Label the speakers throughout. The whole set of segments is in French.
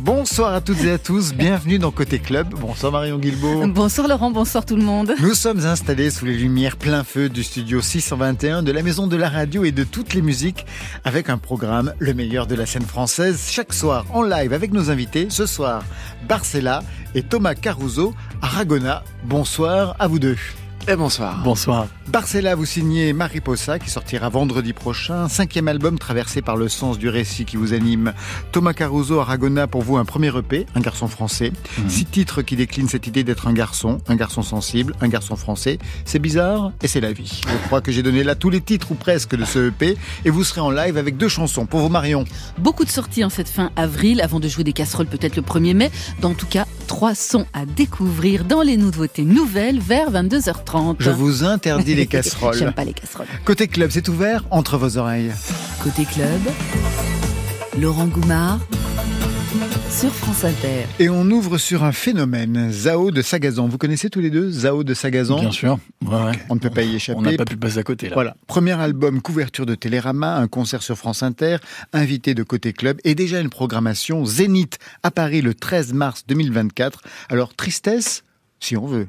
Speaker 1: Bonsoir
Speaker 2: à toutes et à tous, bienvenue dans Côté Club. Bonsoir Marion Guilbault.
Speaker 3: Bonsoir Laurent, bonsoir tout le monde.
Speaker 2: Nous sommes installés sous les lumières plein feu du studio 621 de la Maison de la Radio et de toutes les musiques avec un programme le meilleur de la scène française chaque soir en live avec nos invités. Ce soir, Barcella et Thomas Caruso, Aragona. Bonsoir à vous deux.
Speaker 1: Et bonsoir.
Speaker 4: Bonsoir.
Speaker 2: Barcella, vous signez Mariposa, qui sortira vendredi prochain. Cinquième album traversé par le sens du récit qui vous anime. Thomas Caruso, Aragona, pour vous un premier EP, un garçon français. Six titres qui déclinent cette idée d'être un garçon, un garçon sensible, un garçon français. C'est bizarre et c'est la vie. Je crois que j'ai donné là tous les titres ou presque de ce EP et vous serez en live avec deux chansons. Pour vous, Marion.
Speaker 3: Beaucoup de sorties en cette fin avril, avant de jouer des casseroles peut-être le 1er mai. Dans tout cas, trois sons à découvrir dans les nouveautés nouvelles vers 22h30.
Speaker 2: Je vous interdis les casseroles.
Speaker 3: J'aime pas les casseroles.
Speaker 2: Côté club, c'est ouvert entre vos oreilles.
Speaker 3: Côté club, Laurent Goumard sur France Inter.
Speaker 2: Et on ouvre sur un phénomène, Zao de Sagazan. Vous connaissez tous les deux Zao de Sagazan
Speaker 4: Bien sûr. Ouais, ouais.
Speaker 2: On ne peut pas y échapper.
Speaker 4: On n'a pas pu passer à côté là.
Speaker 2: Voilà. Premier album, couverture de Télérama, un concert sur France Inter, invité de Côté Club et déjà une programmation Zénith à Paris le 13 mars 2024. Alors, tristesse, si on veut,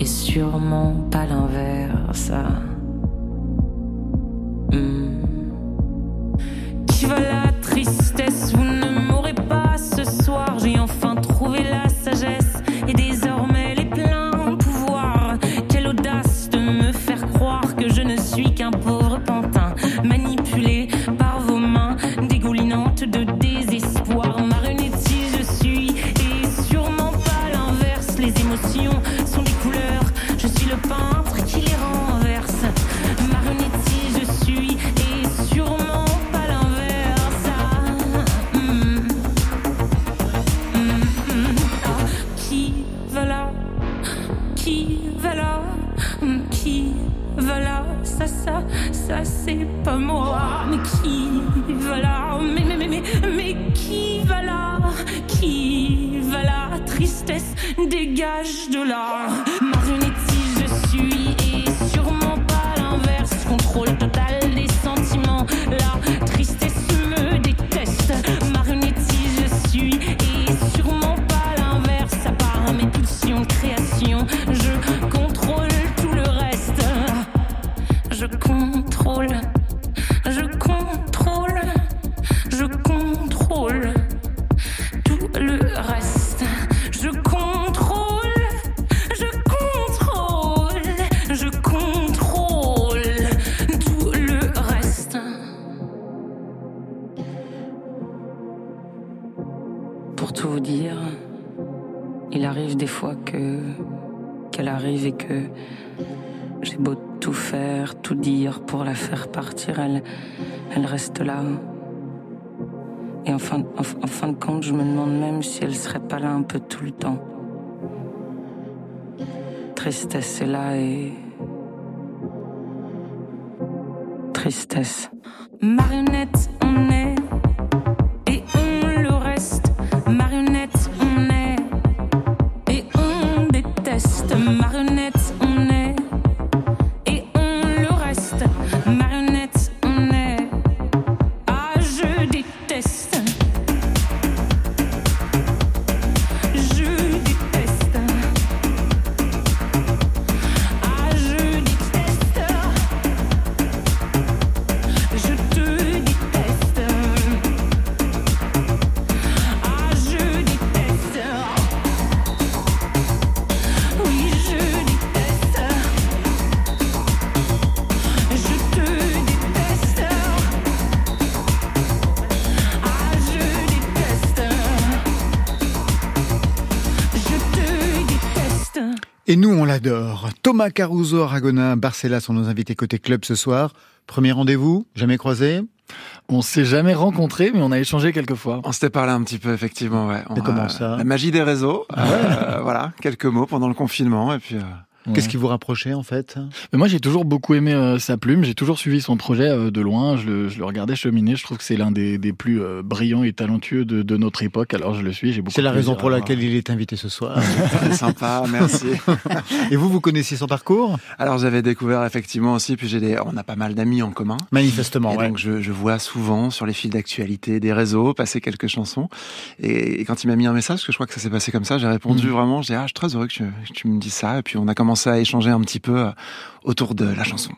Speaker 5: et sûrement pas l'inverse. Arrive et que j'ai beau tout faire, tout dire pour la faire partir, elle, elle reste là. Et en fin, en, fin de compte, je me demande même si elle serait pas là un peu tout le temps. Tristesse est là et. Tristesse. Marionnette, on est. On
Speaker 2: l'adore. Thomas Caruso, Aragonin, Barcella sont nos invités côté club ce soir. Premier rendez-vous, jamais croisé?
Speaker 1: On s'est jamais rencontrés, mais on a échangé quelques fois.
Speaker 4: On s'était parlé un petit peu, effectivement. Ouais.
Speaker 2: comment ça?
Speaker 4: La magie des réseaux. Ah euh, voilà, quelques mots pendant le confinement, et puis. Euh,
Speaker 2: Qu'est-ce qui vous rapprochait en fait?
Speaker 1: Mais Moi j'ai toujours beaucoup aimé euh, sa plume, j'ai toujours suivi son projet euh, de loin, je le, je le, regardais cheminer, je trouve que c'est l'un des, des, plus euh, brillants et talentueux de, de, notre époque, alors je le suis, j'ai beaucoup
Speaker 2: C'est la raison pour laquelle il est invité ce soir.
Speaker 4: Très sympa, merci.
Speaker 2: et vous, vous connaissiez son parcours?
Speaker 4: Alors j'avais découvert effectivement aussi, puis j'ai des... on a pas mal d'amis en commun.
Speaker 2: Manifestement,
Speaker 4: et
Speaker 2: ouais.
Speaker 4: donc je, je, vois souvent sur les fils d'actualité des réseaux passer quelques chansons, et, et quand il m'a mis un message, parce que je crois que ça s'est passé comme ça, j'ai répondu mmh. vraiment, j'ai ah, je suis très heureux que tu, que tu me dises ça, et puis on a commencé à échanger un petit peu euh, autour de la chanson.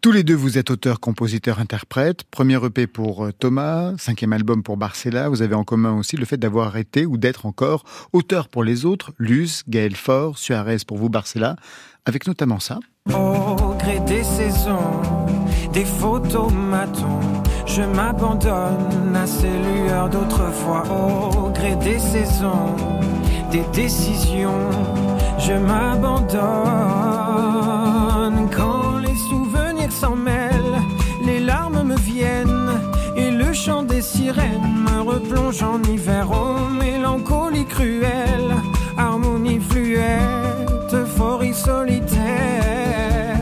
Speaker 2: Tous les deux, vous êtes auteur, compositeur, interprète. Premier EP pour euh, Thomas, cinquième album pour Barcella. Vous avez en commun aussi le fait d'avoir été ou d'être encore auteur pour les autres, Luz, Gaël Faure, Suarez pour vous, Barcella, avec notamment ça.
Speaker 6: Au gré des saisons, des photomatons, je m'abandonne à ces lueurs d'autrefois. Au gré des saisons, des décisions je m'abandonne quand les souvenirs s'en mêlent, les larmes me viennent et le chant des sirènes me replonge en hiver. Oh, mélancolie cruelle, harmonie fluette, euphorie solitaire.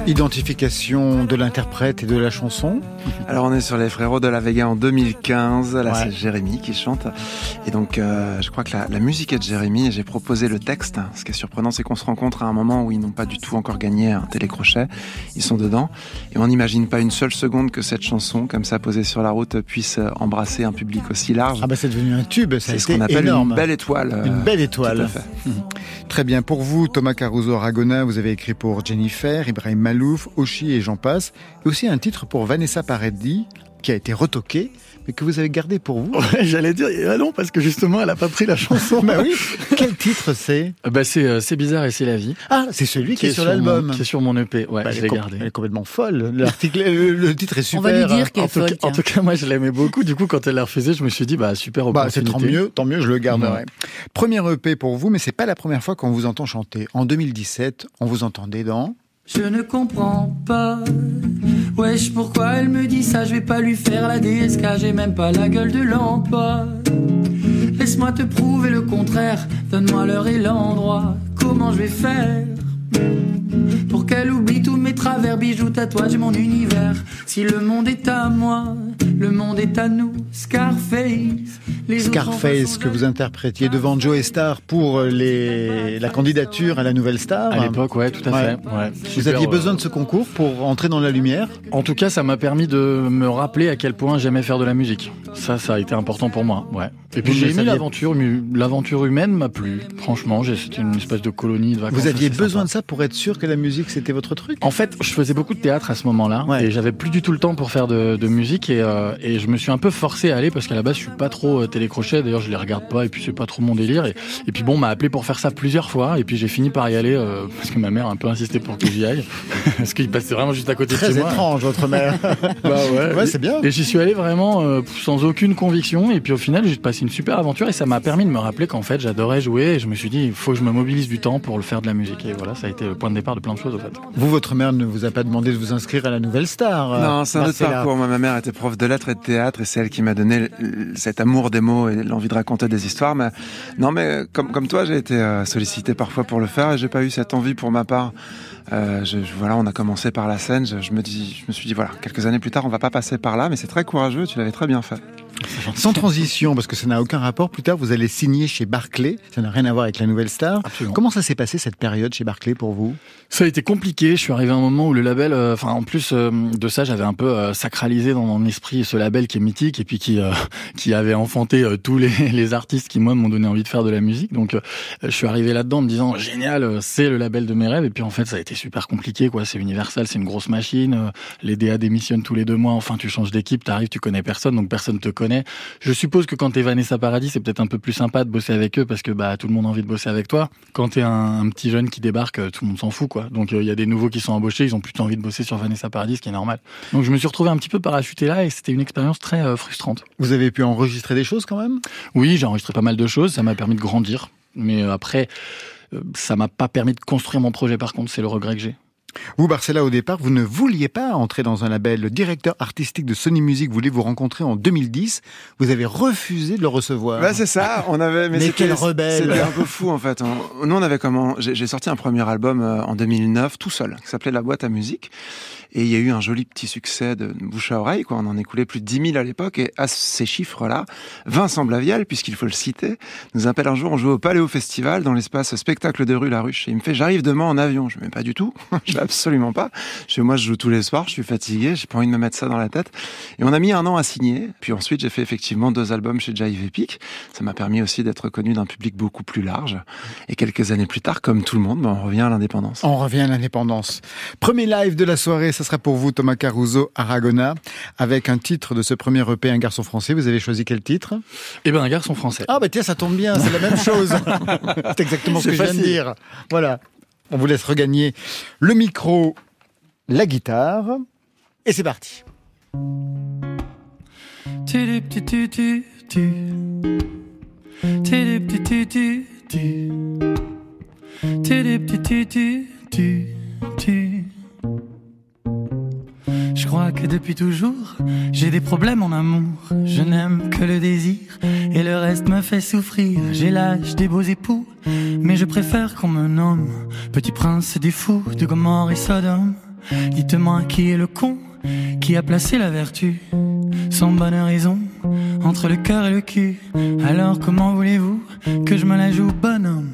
Speaker 2: Identification de l'interprète et de la chanson
Speaker 4: Alors on est sur les Frérots de la Vega en 2015, là ouais. c'est Jérémy qui chante. Et donc euh, je crois que la, la, musique est de Jérémy et j'ai proposé le texte. Ce qui est surprenant c'est qu'on se rencontre à un moment où ils n'ont pas du tout encore gagné un télécrochet, ils sont dedans. Et on n'imagine pas une seule seconde que cette chanson, comme ça posée sur la route, puisse embrasser un public aussi large.
Speaker 2: Ah bah c'est devenu un tube,
Speaker 4: c'est ce qu'on appelle
Speaker 2: énorme.
Speaker 4: une belle étoile.
Speaker 2: Une belle étoile.
Speaker 4: Tout à fait.
Speaker 2: Mmh. Très bien, pour vous Thomas Caruso Aragona, vous avez écrit pour Jennifer, Ibrahim Mal Malouf, Oshi et j'en passe. Et aussi un titre pour Vanessa Paradis qui a été retoqué, mais que vous avez gardé pour vous.
Speaker 1: Ouais, J'allais dire, ah non, parce que justement, elle a pas pris la chanson.
Speaker 2: bah oui. Quel titre c'est?
Speaker 1: Bah c'est euh, c'est bizarre et c'est la vie.
Speaker 2: Ah, c'est celui qui, qui est, est, sur l'album.
Speaker 1: Qui est sur mon EP. Ouais,
Speaker 2: bah,
Speaker 1: je l'ai gardé.
Speaker 2: Elle est complètement folle. L'article, le, le, titre est super.
Speaker 3: On va lui dire qu'elle est folle.
Speaker 1: En tout cas, moi, je l'aimais beaucoup. Du coup, quand elle l'a refusé, je me suis dit, bah super
Speaker 2: bah, c'est tant mieux, tant mieux, je le garderai. Ouais. Premier EP pour vous, mais c'est pas la première fois qu'on vous entend chanter. En 2017, on vous entendait dans
Speaker 7: je ne comprends pas. Wesh, pourquoi elle me dit ça? Je vais pas lui faire la DSK, j'ai même pas la gueule de l'emploi. Laisse-moi te prouver le contraire, donne-moi l'heure et l'endroit. Comment je vais faire? Pour qu'elle oublie tous mes travers, bijoux, tatouages, mon univers. Si le monde est à moi, le monde est à nous. Scarface. Les
Speaker 2: Scarface que vous interprétiez devant Joe Star pour les, la candidature à la nouvelle star.
Speaker 1: À l'époque, ouais, tout à
Speaker 2: ouais.
Speaker 1: fait. Ouais.
Speaker 2: Vous Super, aviez besoin de ce concours pour entrer dans la lumière
Speaker 1: En tout cas, ça m'a permis de me rappeler à quel point j'aimais faire de la musique. Ça, ça a été important pour moi. Ouais. Et puis j'ai aimé l'aventure, l'aventure humaine m'a plu. Franchement, c'était une espèce de colonie de vacances.
Speaker 2: Vous aviez besoin de ça pour être sûr que la musique c'était votre truc?
Speaker 1: En fait, je faisais beaucoup de théâtre à ce moment-là ouais. et j'avais plus du tout le temps pour faire de, de musique et, euh, et, je me suis un peu forcé à aller parce qu'à la base je suis pas trop euh, télécrochet. D'ailleurs, je les regarde pas et puis c'est pas trop mon délire. Et, et puis bon, on m'a appelé pour faire ça plusieurs fois et puis j'ai fini par y aller euh, parce que ma mère a un peu insisté pour que j'y aille parce qu'il passait vraiment juste à côté
Speaker 2: Très
Speaker 1: de chez moi.
Speaker 2: Très étrange, votre mère.
Speaker 1: bah ouais.
Speaker 2: Ouais, c'est bien.
Speaker 1: Et j'y suis allé vraiment euh, sans aucune conviction et puis au final j'ai passé une super aventure et ça m'a permis de me rappeler qu'en fait j'adorais jouer et je me suis dit il faut que je me mobilise du temps pour le faire de la musique et voilà ça a été le point de départ de plein de choses au fait.
Speaker 2: Vous votre mère ne vous a pas demandé de vous inscrire à la nouvelle star euh,
Speaker 4: Non c'est un autre parcours. Moi ma mère était prof de lettres et de théâtre et c'est elle qui m'a donné cet amour des mots et l'envie de raconter des histoires. Mais non mais comme comme toi j'ai été euh, sollicité parfois pour le faire et j'ai pas eu cette envie pour ma part. Euh, je, je, voilà, on a commencé par la scène. Je, je, me dis, je me suis dit, voilà, quelques années plus tard, on va pas passer par là, mais c'est très courageux. Tu l'avais très bien fait.
Speaker 2: Sans transition, parce que ça n'a aucun rapport. Plus tard, vous allez signer chez Barclay. Ça n'a rien à voir avec la nouvelle star.
Speaker 1: Absolument.
Speaker 2: Comment ça s'est passé cette période chez Barclay pour vous?
Speaker 1: Ça a été compliqué. Je suis arrivé à un moment où le label, enfin, euh, en plus euh, de ça, j'avais un peu euh, sacralisé dans mon esprit ce label qui est mythique et puis qui qui avait enfanté tous les, les, artistes qui moi m'ont donné envie de faire de la musique. Donc, je suis arrivé là-dedans en me disant génial, c'est le label de mes rêves. Et puis en fait, ça a été super compliqué. Quoi, c'est Universal, c'est une grosse machine. les DA démissionnent tous les deux mois. Enfin, tu changes d'équipe, t'arrives, tu connais personne, donc personne te connaît. Je suppose que quand t'es Vanessa Paradis, c'est peut-être un peu plus sympa de bosser avec eux parce que bah tout le monde a envie de bosser avec toi. Quand t'es un, un petit jeune qui débarque, tout le monde s'en fout quoi. Donc il euh, y a des nouveaux qui sont embauchés, ils ont plutôt envie de bosser sur Vanessa Paradis, ce qui est normal. Donc je me suis retrouvé un petit peu parachuté là et c'était une expérience très euh, frustrante.
Speaker 2: Vous avez pu enregistrer des choses quand même?
Speaker 1: Oui, j'ai enregistré pas mal de choses, ça m'a permis de grandir. Mais euh, après, ça m'a pas permis de construire mon projet. Par contre, c'est le regret que j'ai.
Speaker 2: Vous, Barcella, au départ, vous ne vouliez pas entrer dans un label. Le directeur artistique de Sony Music voulait vous rencontrer en 2010. Vous avez refusé de le recevoir.
Speaker 4: Ouais, c'est ça. On avait,
Speaker 2: mais, quel rebelle.
Speaker 4: C'était un peu fou, en fait. Nous, on avait comment, j'ai sorti un premier album euh, en 2009, tout seul, qui s'appelait La boîte à musique. Et il y a eu un joli petit succès de bouche à oreille, quoi. On en écoulait plus de 10 000 à l'époque. Et à ces chiffres-là, Vincent Blavial, puisqu'il faut le citer, nous appelle un jour, on joue au Paléo Festival, dans l'espace spectacle de rue La Ruche. Et il me fait, j'arrive demain en avion. Je ne pas du tout. je absolument pas. Chez moi, je joue tous les soirs, je suis fatigué, j'ai pas envie de me mettre ça dans la tête. Et on a mis un an à signer. Puis ensuite, j'ai fait effectivement deux albums chez Jive Epic. Ça m'a permis aussi d'être connu d'un public beaucoup plus large. Et quelques années plus tard, comme tout le monde, ben, on revient à l'indépendance.
Speaker 2: On revient à l'indépendance. Premier live de la soirée, ça sera pour vous, Thomas Caruso, Aragona, avec un titre de ce premier EP, Un garçon français. Vous avez choisi quel titre?
Speaker 1: Eh bien, Un garçon français.
Speaker 2: Ah, bah tiens, ça tombe bien, c'est la même chose. c'est exactement ce que je viens de dire. Voilà. On vous laisse regagner le micro, la guitare, et c'est parti.
Speaker 7: Je crois que depuis toujours, j'ai des problèmes en amour. Je n'aime que le désir et le reste me fait souffrir. J'ai l'âge des beaux époux, mais je préfère qu'on me nomme Petit prince des fous de Gomorre et Sodome. Dites-moi qui est le con qui a placé la vertu sans bonne raison entre le cœur et le cul. Alors comment voulez-vous que je me la joue bonhomme?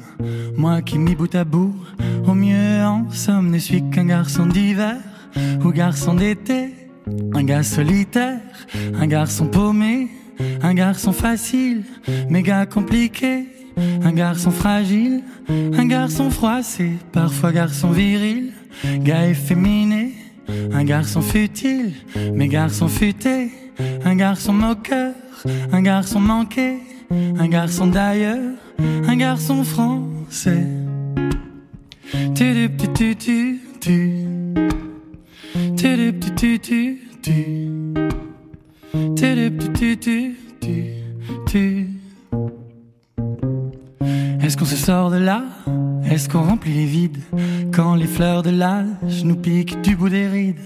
Speaker 7: Moi qui mis bout à bout, au mieux en somme ne suis qu'un garçon d'hiver ou garçon d'été, un gars solitaire, un garçon paumé, un garçon facile, méga compliqué, un garçon fragile, un garçon froissé, parfois garçon viril, gars efféminé, un garçon futile, mais garçon futé, un garçon moqueur, un garçon manqué, un garçon d'ailleurs, un garçon français. Tu, tu, tu, tu, est-ce qu'on se sort de là? Est-ce qu'on remplit les vides? Quand les fleurs de l'âge nous piquent du bout des rides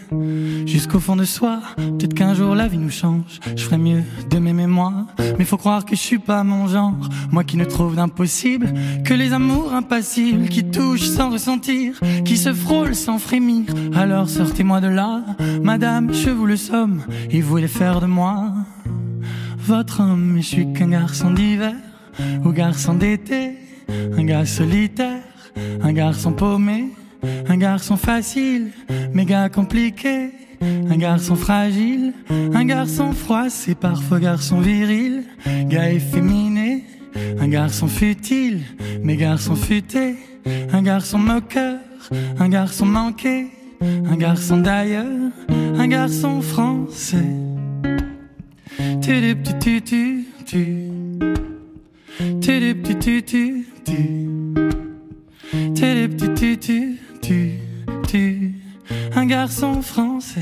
Speaker 7: Jusqu'au fond de soi, peut-être qu'un jour la vie nous change. Je ferais mieux de m'aimer moi. Mais faut croire que je suis pas mon genre. Moi qui ne trouve d'impossible Que les amours impassibles Qui touchent sans ressentir Qui se frôlent sans frémir. Alors sortez-moi de là Madame, je vous le somme Et vous voulez faire de moi. Votre homme, je suis qu'un garçon d'hiver Ou garçon d'été un gars solitaire, un garçon paumé, un garçon facile, méga compliqué, un garçon fragile, un garçon froid, c'est parfois garçon viril, gars efféminé, un garçon futile, mais garçon futé, un garçon moqueur, un garçon manqué, un garçon d'ailleurs, un garçon français. Tu tu. Tu tu tu tu tu un garçon français.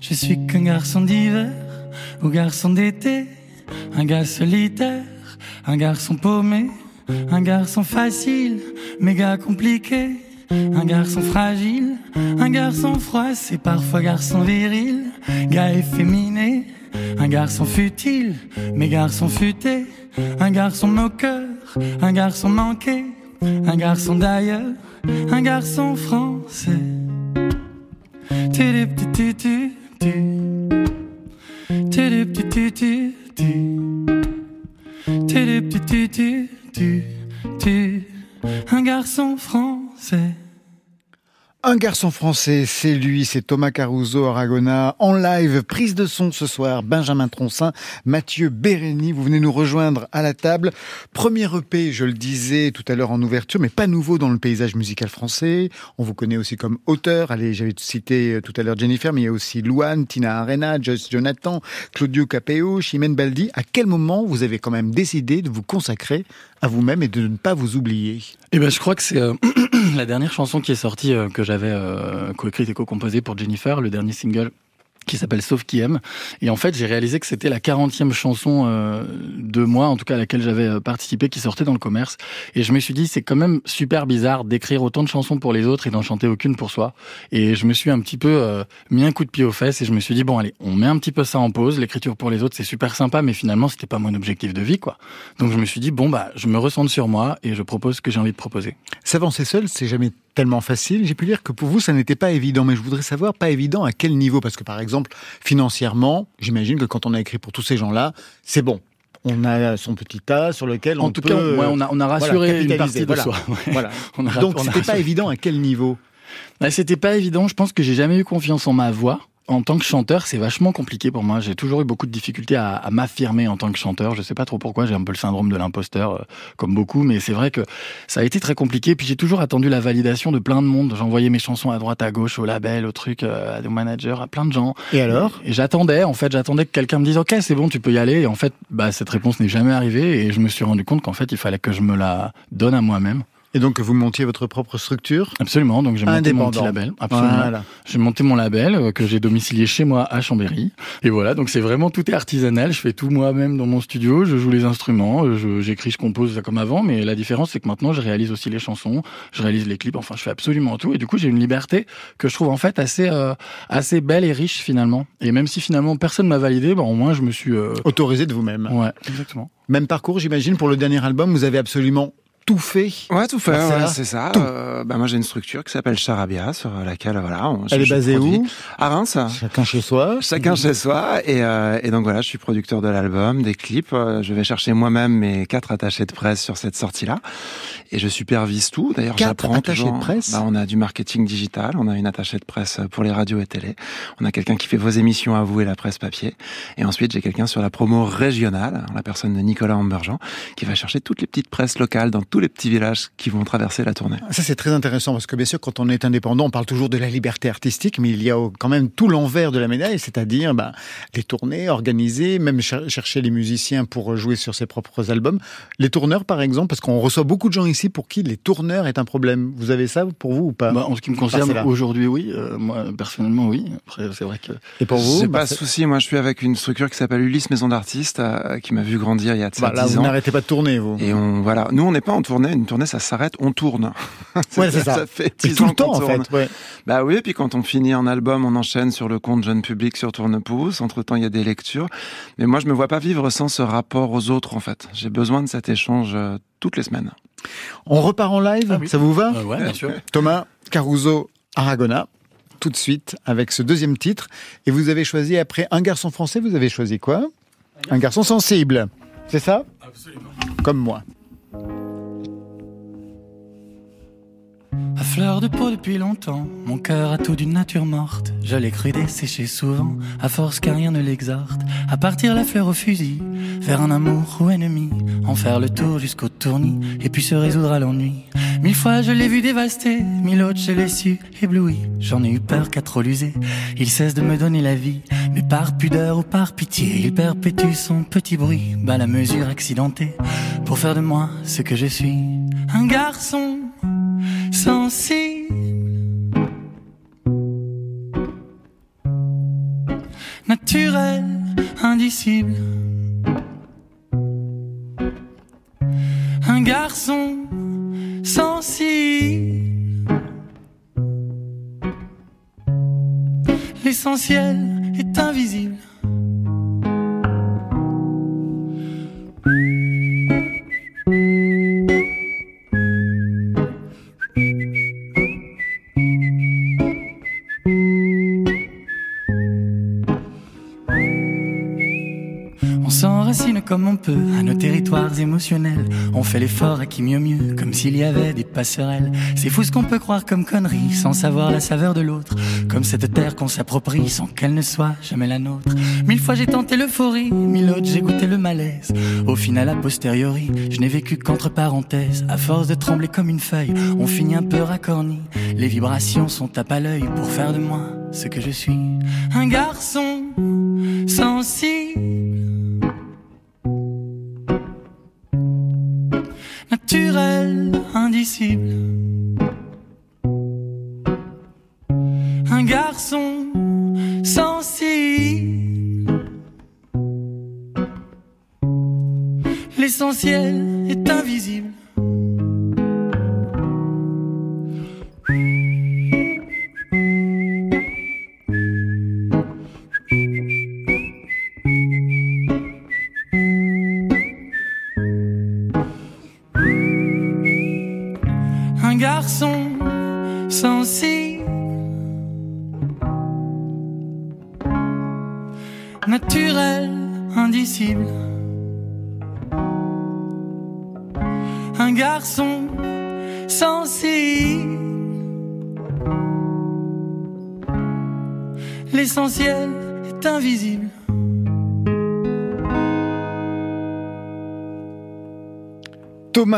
Speaker 7: Je suis qu'un garçon d'hiver ou garçon d'été, un gars solitaire, un garçon paumé un garçon facile, méga compliqué. Un garçon fragile, un garçon froid, c'est parfois garçon viril, gars efféminé, un garçon futile, mais garçon futé, un garçon moqueur, un garçon manqué, un garçon d'ailleurs, un garçon français. un garçon français.
Speaker 2: Un garçon français, c'est lui, c'est Thomas Caruso Aragona, en live, prise de son ce soir, Benjamin Troncin, Mathieu Bérény, vous venez nous rejoindre à la table. Premier EP, je le disais tout à l'heure en ouverture, mais pas nouveau dans le paysage musical français. On vous connaît aussi comme auteur, allez, j'avais cité euh, tout à l'heure Jennifer, mais il y a aussi Louane, Tina Arena, Joyce Jonathan, Claudio Capeo, Chimène Baldi. À quel moment vous avez quand même décidé de vous consacrer à vous-même et de ne pas vous oublier.
Speaker 1: Eh ben, je crois que c'est euh, la dernière chanson qui est sortie euh, que j'avais euh, coécrite et co-composée pour Jennifer, le dernier single qui s'appelle Sauf qui aime. Et en fait, j'ai réalisé que c'était la 40e chanson euh, de moi, en tout cas à laquelle j'avais euh, participé, qui sortait dans le commerce. Et je me suis dit, c'est quand même super bizarre d'écrire autant de chansons pour les autres et d'en chanter aucune pour soi. Et je me suis un petit peu euh, mis un coup de pied aux fesses et je me suis dit, bon allez, on met un petit peu ça en pause. L'écriture pour les autres, c'est super sympa, mais finalement, c'était pas mon objectif de vie, quoi. Donc je me suis dit, bon bah, je me ressente sur moi et je propose ce que j'ai envie de proposer.
Speaker 2: S'avancer seul, c'est jamais tellement facile. J'ai pu lire que pour vous, ça n'était pas évident, mais je voudrais savoir, pas évident à quel niveau Parce que par exemple, financièrement, j'imagine que quand on a écrit pour tous ces gens-là, c'est bon. On a son petit tas sur lequel
Speaker 1: en
Speaker 2: on
Speaker 1: tout
Speaker 2: peut,
Speaker 1: cas, ouais, on, a, on a rassuré
Speaker 2: voilà,
Speaker 1: une partie de
Speaker 2: voilà.
Speaker 1: soi. Ouais.
Speaker 2: Voilà.
Speaker 1: On a-
Speaker 2: Donc
Speaker 1: on
Speaker 2: c'était pas évident à quel niveau?
Speaker 1: Bah, C'était pas évident. Je pense que j'ai jamais eu confiance en ma voix. En tant que chanteur, c'est vachement compliqué pour moi. J'ai toujours eu beaucoup de difficultés à, à m'affirmer en tant que chanteur. Je sais pas trop pourquoi. J'ai un peu le syndrome de l'imposteur, euh, comme beaucoup, mais c'est vrai que ça a été très compliqué. Puis j'ai toujours attendu la validation de plein de monde. J'envoyais mes chansons à droite, à gauche, au label, au truc, euh, à des managers, à plein de gens.
Speaker 2: Et alors?
Speaker 1: Et j'attendais, en fait, j'attendais que quelqu'un me dise, OK, c'est bon, tu peux y aller. Et en fait, bah, cette réponse n'est jamais arrivée. Et je me suis rendu compte qu'en fait, il fallait que je me la donne à moi-même.
Speaker 2: Et donc que vous montiez votre propre structure
Speaker 1: Absolument. Donc j'ai monté mon petit label. Absolument.
Speaker 2: Voilà.
Speaker 1: J'ai monté mon label euh, que j'ai domicilié chez moi à Chambéry. Et voilà, donc c'est vraiment tout est artisanal. Je fais tout moi-même dans mon studio. Je joue les instruments, euh, je- j'écris, je compose comme avant. Mais la différence, c'est que maintenant, je réalise aussi les chansons, je réalise les clips. Enfin, je fais absolument tout. Et du coup, j'ai une liberté que je trouve en fait assez euh, assez belle et riche finalement. Et même si finalement personne m'a validé, bah, au moins je me suis. euh,
Speaker 2: Autorisé de vous-même.
Speaker 1: Ouais, exactement.
Speaker 2: Même parcours, j'imagine, pour le dernier album, vous avez absolument tout fait.
Speaker 4: Ouais, tout fait,
Speaker 2: Ah, c'est
Speaker 4: ouais, c'est ça.
Speaker 2: Tout.
Speaker 4: Euh, bah, moi, j'ai une structure qui s'appelle Charabia, sur laquelle, voilà. on-
Speaker 2: Elle est basée où?
Speaker 4: À Reims.
Speaker 2: Chacun chez soi.
Speaker 4: Chacun chez soi et, euh, et donc voilà, je suis producteur de l'album, des clips. Euh, Je vais chercher moi-même mes quatre attachés de presse sur cette sortie-là et je supervise tout. D'ailleurs,
Speaker 2: Quatre
Speaker 4: j'apprends
Speaker 2: attachés
Speaker 4: toujours.
Speaker 2: de presse?
Speaker 4: Bah, on a du marketing digital, on a une attachée de presse pour les radios et télé, on a quelqu'un qui fait vos émissions à vous et la presse papier, et ensuite j'ai quelqu'un sur la promo régionale, la personne de Nicolas Amberjean, qui va chercher toutes les petites presses locales dans tous les petits villages qui vont traverser la tournée.
Speaker 2: Ça, c'est très intéressant parce que, bien sûr, quand on est indépendant, on parle toujours de la liberté artistique, mais il y a quand même tout l'envers de la médaille, c'est-à-dire ben, les tournées organisées, même cher- chercher les musiciens pour jouer sur ses propres albums. Les tourneurs, par exemple, parce qu'on reçoit beaucoup de gens ici pour qui les tourneurs est un problème. Vous avez ça pour vous ou pas?
Speaker 1: Bah, en ce qui me concerne, aujourd'hui, oui. Euh, moi, personnellement, oui. Après, c'est vrai que
Speaker 2: Et pour vous
Speaker 4: J'ai
Speaker 2: bah,
Speaker 4: pas de souci. Moi, je suis avec une structure qui s'appelle Ulysse Maison d'Artistes, euh, qui m'a vu grandir il y a de ça
Speaker 2: bah, là,
Speaker 4: 10
Speaker 2: vous
Speaker 4: ans.
Speaker 2: n'arrêtez pas de tourner, vous.
Speaker 4: Et on, voilà. Nous, on n'est pas en tournée. Une tournée, ça s'arrête, on tourne.
Speaker 2: Ouais, c'est ça.
Speaker 4: fait 10
Speaker 2: tout
Speaker 4: ans
Speaker 2: le temps, en fait. Ouais.
Speaker 4: Bah oui, et puis quand on finit un album, on enchaîne sur le compte jeune public sur Tourne-Pouce. Entre temps, il y a des lectures. Mais moi, je me vois pas vivre sans ce rapport aux autres, en fait. J'ai besoin de cet échange euh, toutes les semaines.
Speaker 2: On repart en live
Speaker 1: Ah oui.
Speaker 2: Ça vous va?
Speaker 1: Euh, ouais, bien sûr.
Speaker 2: Thomas Caruso Aragona, tout de suite avec ce deuxième titre. Et vous avez choisi, après Un garçon français, vous avez choisi quoi? Un garçon sensible. C'est ça?
Speaker 1: Absolument.
Speaker 2: Comme moi.
Speaker 7: Fleur de peau depuis longtemps, mon cœur a tout d'une nature morte. Je l'ai cru dessécher souvent, à force qu'un rien ne l'exhorte. À partir la fleur au fusil, vers un amour ou ennemi. En faire le tour jusqu'au tournis, et puis se résoudre à l'ennui. Mille fois je l'ai vu dévasté, mille autres je l'ai su ébloui. J'en ai eu peur qu'à trop l'user, il cesse de me donner la vie. Mais par pudeur ou par pitié, il perpétue son petit bruit. Bas la mesure accidentée, pour faire de moi ce que je suis. Un garçon sensible. Naturel, indicible. Un garçon sensible. L'essentiel est invisible. On
Speaker 8: fait l'effort à qui mieux mieux, comme s'il y avait des passerelles. C'est fou ce qu'on peut croire comme connerie, sans savoir la saveur de l'autre. Comme cette terre qu'on s'approprie sans qu'elle ne soit jamais la nôtre. Mille fois j'ai tenté l'euphorie, mille autres j'ai goûté le malaise. Au final, a posteriori, je n'ai vécu qu'entre parenthèses. À force de trembler comme une feuille, on finit un peu racorni. Les vibrations sont à l'œil pour faire de moi ce que je suis. Un garçon sensible. Naturel, indicible. Un garçon sensible. L'essentiel est invisible.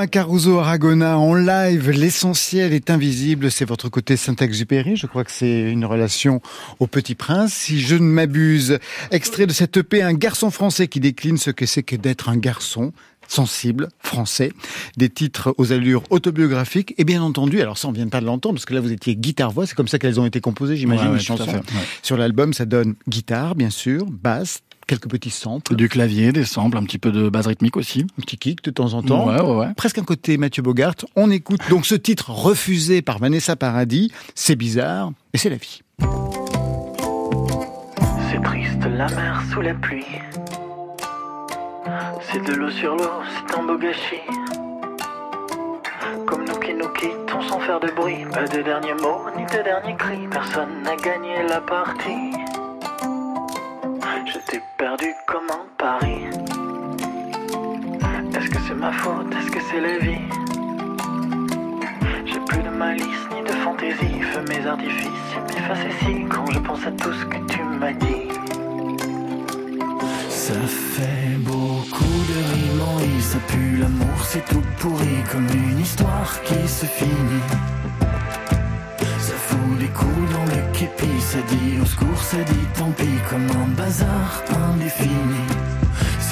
Speaker 2: Caruso Aragona en live, l'essentiel est invisible, c'est votre côté Saint-Exupéry, je crois que c'est une relation au Petit Prince, si je ne m'abuse. Extrait de cette EP, un garçon français qui décline ce que c'est que d'être un garçon, sensible, français, des titres aux allures autobiographiques, et bien entendu, alors ça on vient pas de l'entendre, parce que là vous étiez guitare-voix, c'est comme ça qu'elles ont été composées, j'imagine,
Speaker 1: Ouais, ouais,
Speaker 2: les chansons.
Speaker 1: fait, ouais.
Speaker 2: Sur l'album, ça donne guitare, bien sûr, basse, quelques petits samples,
Speaker 1: Du clavier, des samples, un petit peu de base rythmique aussi.
Speaker 2: un petit kick de temps en temps.
Speaker 1: Ouais, ouais, ouais.
Speaker 2: Presque un côté Mathieu Bogart. On écoute donc ce titre refusé par Vanessa Paradis. C'est bizarre, et c'est la vie.
Speaker 9: C'est triste la mer sous la pluie. C'est de l'eau sur l'eau, c'est un beau gâchis. Comme nous qui nous quittons sans faire de bruit. Pas de dernier mot, ni de dernier cri. Personne n'a gagné la partie. T'ai perdu comme un pari. Est-ce que c'est ma faute? Est-ce que c'est la vie J'ai plus de malice ni de fantaisie. Fais mes artifices, mes facéties quand je pense à tout ce que tu m'as dit.
Speaker 8: Ça fait beaucoup de rimes, ça pue l'amour, c'est tout pourri comme une histoire qui se finit. Coups dans le képi, ça dit au secours, ça dit tant pis, comme un bazar indéfini.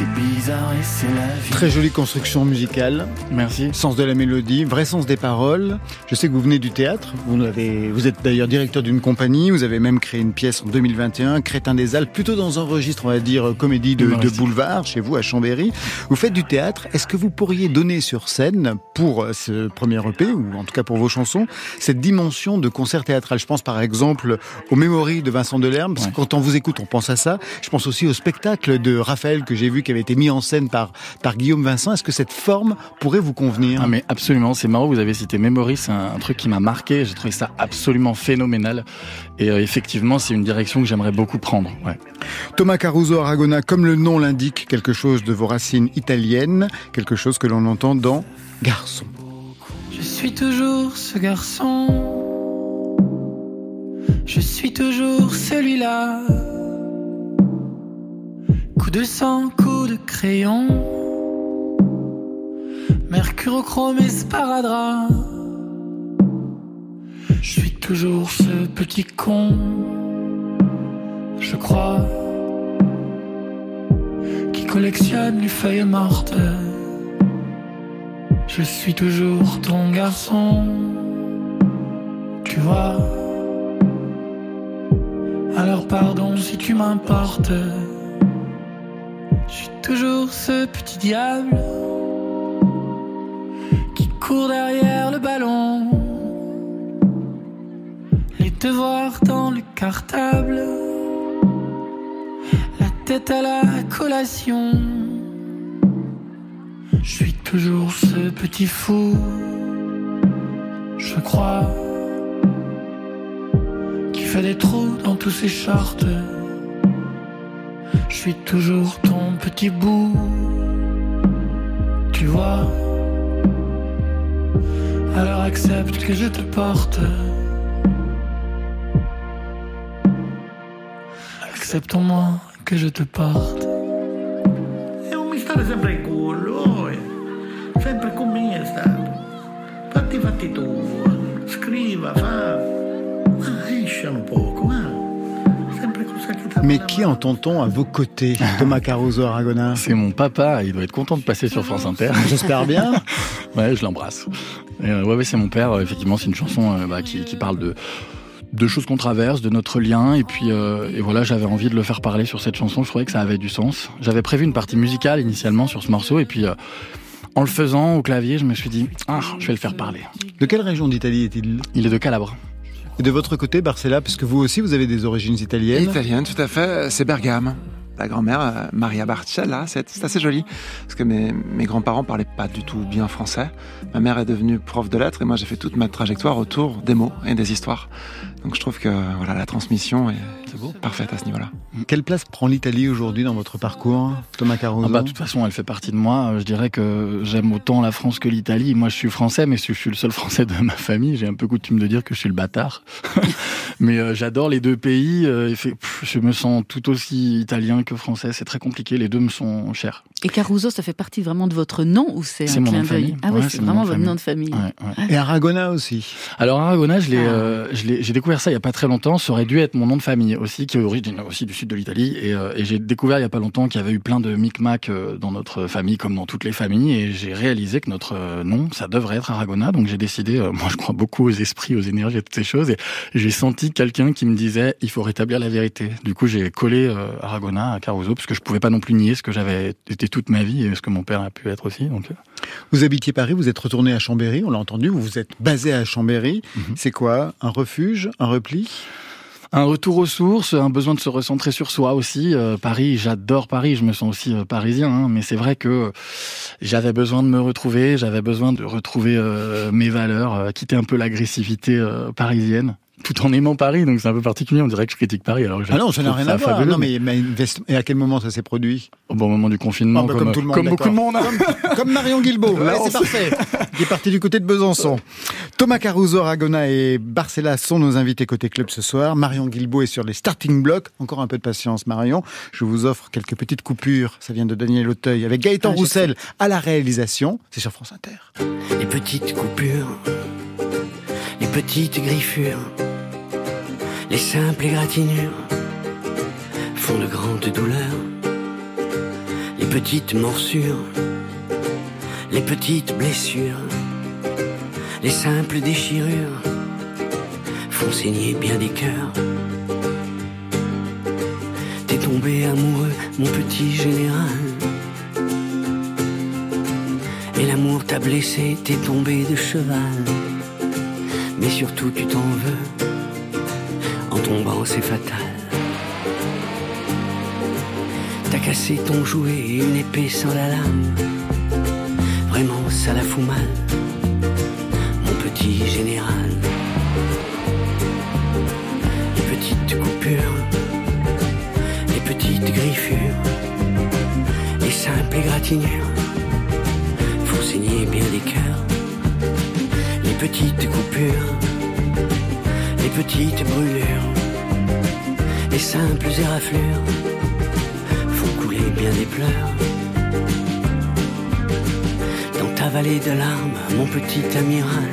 Speaker 8: C'est bizarre et c'est la vie.
Speaker 2: Très jolie construction musicale,
Speaker 1: Merci.
Speaker 2: sens de la mélodie, vrai sens des paroles. Je sais que vous venez du théâtre, vous, avez, vous êtes d'ailleurs directeur d'une compagnie, vous avez même créé une pièce en 2021, Crétin des Alpes, plutôt dans un registre, on va dire, comédie de, boulevard, chez vous à Chambéry. Vous faites du théâtre, est-ce que vous pourriez donner sur scène, pour euh, ce premier EP, ou en tout cas pour vos chansons, cette dimension de concert théâtral? Je pense par exemple aux Mémories de Vincent Delerme, parce que quand on vous écoute, on pense à ça. Je pense aussi au spectacle de Raphaël que j'ai vu qui avait été mis en scène par, par Guillaume Vincent. Est-ce que cette forme pourrait vous convenir?
Speaker 1: Ah mais absolument, c'est marrant, vous avez cité Memory, c'est un, un truc qui m'a marqué, j'ai trouvé ça absolument phénoménal. Et euh, effectivement, c'est une direction que j'aimerais beaucoup prendre. Ouais.
Speaker 2: Thomas Caruso Aragona, comme le nom l'indique, quelque chose de vos racines italiennes, quelque chose que l'on entend dans Garçon.
Speaker 8: Je suis toujours ce garçon. Je suis toujours celui-là. Coup de sang, coup de crayon. Mercurochrome et sparadrap. Je suis toujours ce petit con. Je crois. Qui collectionne les feuilles mortes. Je suis toujours ton garçon, tu vois. Alors pardon si tu m'importes. Je suis toujours ce petit diable qui court derrière le ballon. Les devoirs dans le cartable, la tête à la collation. Je suis toujours ce petit fou, je crois, qui fait des trous dans tous ses shorts. Je suis toujours ton petit bout,
Speaker 7: vois. Alors accepte que je te porte. Accepte-moi que je te porte.
Speaker 10: E non mi stare sempre in culo, sempre con me è stato. Fatti fatti tu, scriva, fa. Ma un poco,
Speaker 2: Mais qui entend-on à vos côtés, Thomas Caruso Aragona
Speaker 1: C'est mon papa, il doit être content de passer sur France Inter.
Speaker 2: J'espère bien.
Speaker 1: Ouais, je l'embrasse. Euh, ouais, ouais, c'est mon père. euh, effectivement, c'est une chanson euh, bah, qui, qui parle de de choses qu'on traverse, de notre lien. Et puis, euh, et voilà, j'avais envie de le faire parler sur cette chanson. Je trouvais que ça avait du sens. J'avais prévu une partie musicale initialement sur ce morceau, et puis. euh, en le faisant au clavier, je me suis dit, ah, je vais le faire parler.
Speaker 2: De quelle région d'Italie est-il?
Speaker 1: Il est de Calabre.
Speaker 2: Et de votre côté, Barcella, parce que vous aussi, vous avez des origines italiennes.
Speaker 4: Italienne, tout à fait. C'est Bergame. La grand-mère, euh, Maria Barcella, c'est c'est assez joli. Parce que mes, mes grands-parents parlaient pas du tout bien français. Ma mère est devenue prof de lettres et moi j'ai fait toute ma trajectoire autour des mots et des histoires. Donc je trouve que voilà la transmission est parfaite à ce niveau-là.
Speaker 2: Quelle place prend l'Italie aujourd'hui dans votre parcours, Thomas Caruso
Speaker 1: Ah bah, de toute façon, elle fait partie de moi. Je dirais que j'aime autant la France que l'Italie. Moi, je suis français, mais je suis le seul français de ma famille. J'ai un peu coutume de dire que je suis le bâtard. mais euh, j'adore les deux pays. euh, et fait- pff, je me sens tout aussi italien que français. C'est très compliqué. Les deux me sont chers.
Speaker 3: Et Caruso, ça fait partie vraiment de votre nom ou c'est un clin d'œil. Ah oui,
Speaker 1: Ouais,
Speaker 3: c'est vraiment votre nom de famille.
Speaker 1: Ouais, ouais.
Speaker 2: Et Aragona aussi.
Speaker 1: Alors Aragona, je l'ai,
Speaker 3: Ah.
Speaker 1: euh, je l'ai- j'ai découvert ça il y a pas très longtemps. Ça aurait dû être mon nom de famille aussi, qui est originaire aussi du sud de l'Italie. Et, euh, et j'ai découvert il y a pas longtemps qu'il y avait eu plein de micmac euh, dans notre famille, comme dans toutes les familles. Et j'ai réalisé que notre euh, nom, ça devrait être Aragona. Donc j'ai décidé. euh, moi, je crois beaucoup aux esprits, aux énergies, à toutes ces choses. Et j'ai senti quelqu'un qui me disait il faut rétablir la vérité. Du coup, j'ai collé euh, Aragona à Caruso parce que je pouvais pas non plus nier ce que j'avais été toute ma vie et ce que mon père a pu être aussi. Donc euh,
Speaker 2: Vous habitiez Paris, vous êtes retourné à Chambéry, on l'a entendu, vous vous êtes basé à Chambéry.
Speaker 1: Mhm.
Speaker 2: C'est quoi Un refuge Un repli?
Speaker 1: Un retour aux sources, un besoin de se recentrer sur soi aussi. Euh, Paris, j'adore Paris, je me sens aussi euh, parisien, hein, mais c'est vrai que j'avais besoin de me retrouver, j'avais besoin de retrouver euh, mes valeurs, quitter un peu l'agressivité parisienne, tout en aimant Paris. Donc c'est un peu particulier, on dirait que je critique Paris. Alors que
Speaker 2: Ah non,
Speaker 1: je
Speaker 2: ça n'a rien à voir.
Speaker 1: fabuleux,
Speaker 2: Non, mais, mais invest- et à quel moment ça s'est produit?
Speaker 1: Au bon moment du confinement,
Speaker 2: Ah, bah,
Speaker 1: comme,
Speaker 2: comme tout le monde,
Speaker 1: comme beaucoup de monde. hein.
Speaker 2: Comme, comme Marion Guilbault. C'est parfait. Qui est parti du côté de Besançon. Thomas Caruso, Aragona et Barcella sont nos invités côté club ce soir. Marion Guilbault est sur les starting blocks. Encore un peu de patience, Marion. Je vous offre quelques petites coupures. Ça vient de Daniel Auteuil avec Gaëtan
Speaker 3: Ah,
Speaker 2: Roussel à la réalisation. C'est sur France Inter.
Speaker 11: Les petites coupures, les petites griffures, les simples égratignures font de grandes douleurs. Les petites morsures, les petites blessures, les simples déchirures font saigner bien des cœurs. T'es tombé amoureux, mon petit général. Et l'amour t'a blessé, t'es tombé de cheval. Mais surtout tu t'en veux, en tombant c'est fatal. T'as cassé ton jouet et une épée sans la lame. Vraiment ça la fout mal, mon petit général. Les petites coupures, les petites griffures, les simples égratignures font saigner bien des cœurs. Les petites coupures, les petites brûlures, les simples éraflures font couler bien des pleurs. Dans ta vallée de larmes, mon petit amiral,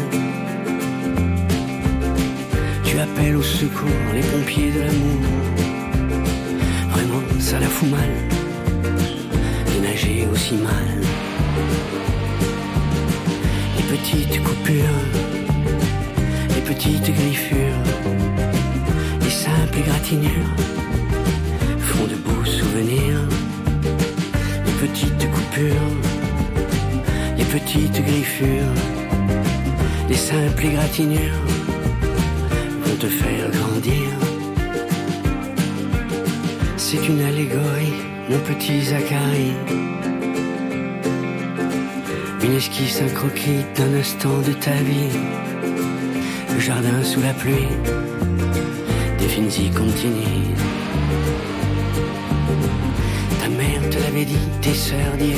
Speaker 11: tu appelles au secours les pompiers de l'amour. Vraiment, ça la fout mal de nager aussi mal les petites coupures, petites griffures, les simples égratignures font de beaux souvenirs. Les petites coupures, les petites griffures, les simples égratignures vont te faire grandir. C'est une allégorie, mon petit Zacharie. Une esquisse, un croquis d'un instant de ta vie jardin sous la pluie, des fins continue. Ta mère te l'avait dit, tes sœurs d'y.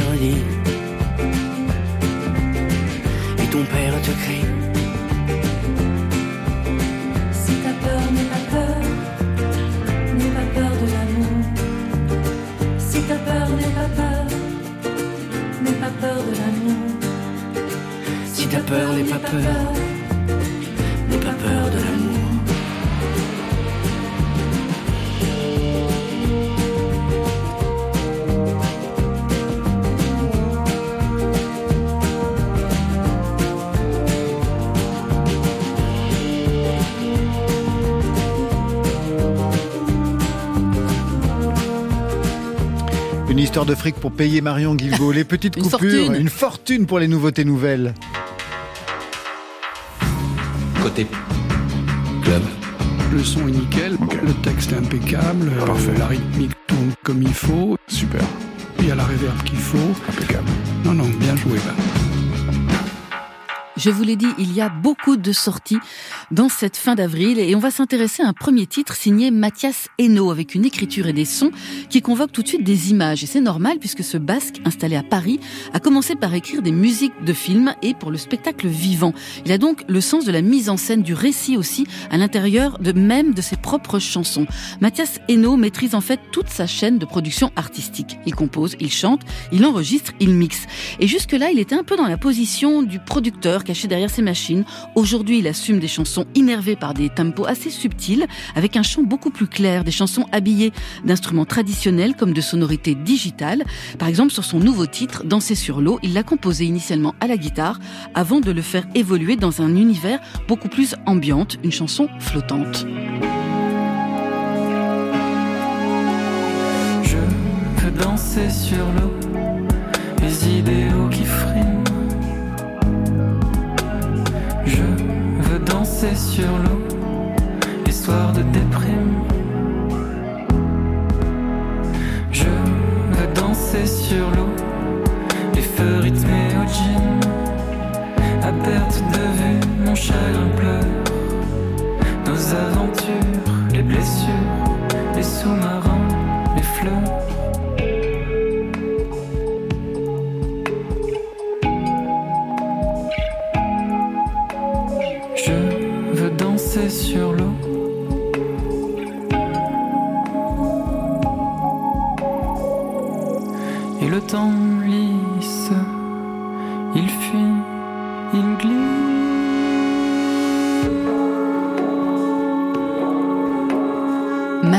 Speaker 11: Et ton père te crie
Speaker 5: de
Speaker 2: fric pour payer Marion Guilbault. Les petites
Speaker 3: Une
Speaker 2: coupures,
Speaker 3: fortune.
Speaker 2: une fortune pour les nouveautés nouvelles.
Speaker 12: Côté club.
Speaker 13: Le son est nickel, le texte est impeccable, euh, la rythmique tourne comme il faut. Super. Il y a la réverb qu'il faut. Impeccable. Non, non, bien joué. là.
Speaker 3: Je vous l'ai dit, il y a beaucoup de sorties dans cette fin d'avril et on va s'intéresser à un premier titre signé Mathias Hainaut avec une écriture et des sons qui convoquent tout de suite des images. Et c'est normal puisque ce basque installé à Paris a commencé par écrire des musiques de films et pour le spectacle vivant. Il a donc le sens de la mise en scène, du récit aussi à l'intérieur de même de ses propres chansons. Mathias Hainaut maîtrise en fait toute sa chaîne de production artistique. Il compose, il chante, il enregistre, il mixe. Et jusque-là, il était un peu dans la position du producteur caché derrière ses machines. Aujourd'hui, il assume des chansons innervées par des tempos assez subtils, avec un chant beaucoup plus clair, des chansons habillées d'instruments traditionnels comme de sonorités digitales. Par exemple, sur son nouveau titre, Danser sur l'eau, il l'a composé initialement à la guitare, avant de le faire évoluer dans un univers beaucoup plus ambiante, une chanson flottante.
Speaker 6: Je veux danser sur l'eau, les idéaux qui friment. Je veux danser sur l'eau, les de déprime. Je veux danser sur l'eau, les feux rythmés au gym. À perte de vue, mon chagrin pleure. Nos aventures, le temps lisse, il fuit, il glisse.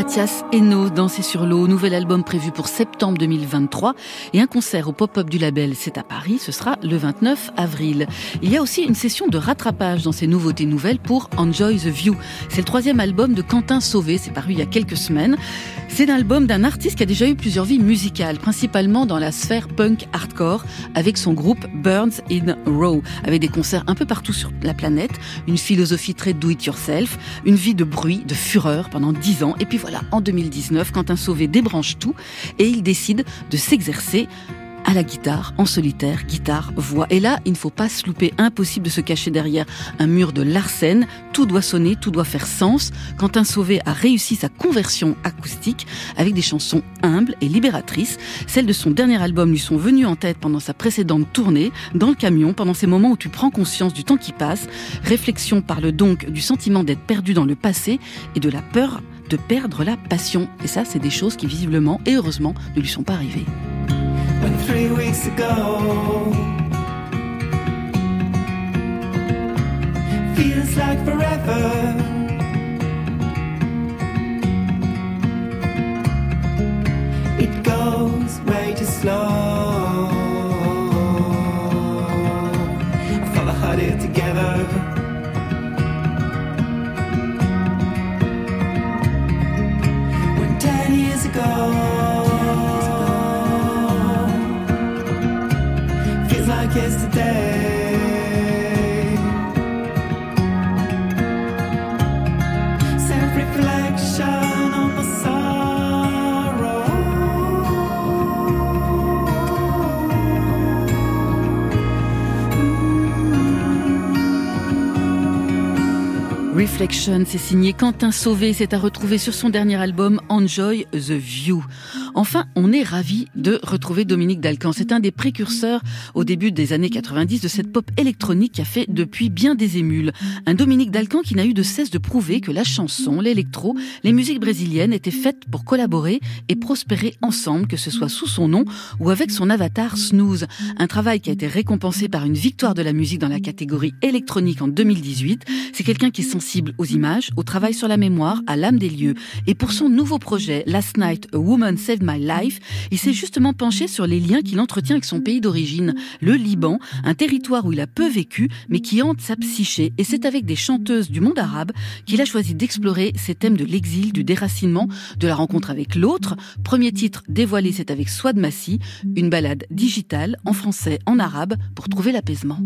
Speaker 3: Mathias Hainaut, Danser sur l'eau, nouvel album prévu pour septembre 2023 et un concert au pop-up du label, c'est à Paris, ce sera le 29 avril. Il y a aussi une session de rattrapage dans ces nouveautés nouvelles pour Enjoy the View. C'est le troisième album de Quentin Sauvé, c'est paru il y a quelques semaines. C'est l'album d'un artiste qui a déjà eu plusieurs vies musicales, principalement dans la sphère punk hardcore, avec son groupe Burns in Row, avec des concerts un peu partout sur la planète, une philosophie très do-it-yourself, une vie de bruit, de fureur pendant dix ans, et puis en 2019, Quentin Sauvé débranche tout et il décide de s'exercer à la guitare, en solitaire, guitare, voix. Et là, il ne faut pas se louper, impossible de se cacher derrière un mur de Larsen. Tout doit sonner, tout doit faire sens. Quentin Sauvé a réussi sa conversion acoustique avec des chansons humbles et libératrices. Celles de son dernier album lui sont venues en tête pendant sa précédente tournée, dans le camion, pendant ces moments où tu prends conscience du temps qui passe. Réflexion parle donc du sentiment d'être perdu dans le passé et de la peur de perdre la passion. Et ça, c'est des choses qui visiblement et heureusement ne lui sont pas arrivées.
Speaker 6: Ten
Speaker 3: C'est signé Quentin Sauvé, c'est à retrouver sur son dernier album Enjoy the View. Enfin, on est ravi de retrouver Dominique Dalcan. C'est un des précurseurs au début des années 90 de cette pop électronique qui a fait depuis bien des émules. Un Dominique Dalcan qui n'a eu de cesse de prouver que la chanson, l'électro, les musiques brésiliennes étaient faites pour collaborer et prospérer ensemble, que ce soit sous son nom ou avec son avatar Snooze. Un travail qui a été récompensé par une victoire de la musique dans la catégorie électronique en 2018. C'est quelqu'un qui est sensible aux images, au travail sur la mémoire, à l'âme des lieux. Et pour son nouveau projet, Last Night, A Woman Saved My Life, il s'est justement penché sur les liens qu'il entretient avec son pays d'origine, le Liban, un territoire où il a peu vécu, mais qui hante sa psyché. Et c'est avec des chanteuses du monde arabe qu'il a choisi d'explorer ces thèmes de l'exil, du déracinement, de la rencontre avec l'autre. Premier titre dévoilé, c'est avec Swad Massi, une balade digitale en français, en arabe, pour trouver l'apaisement.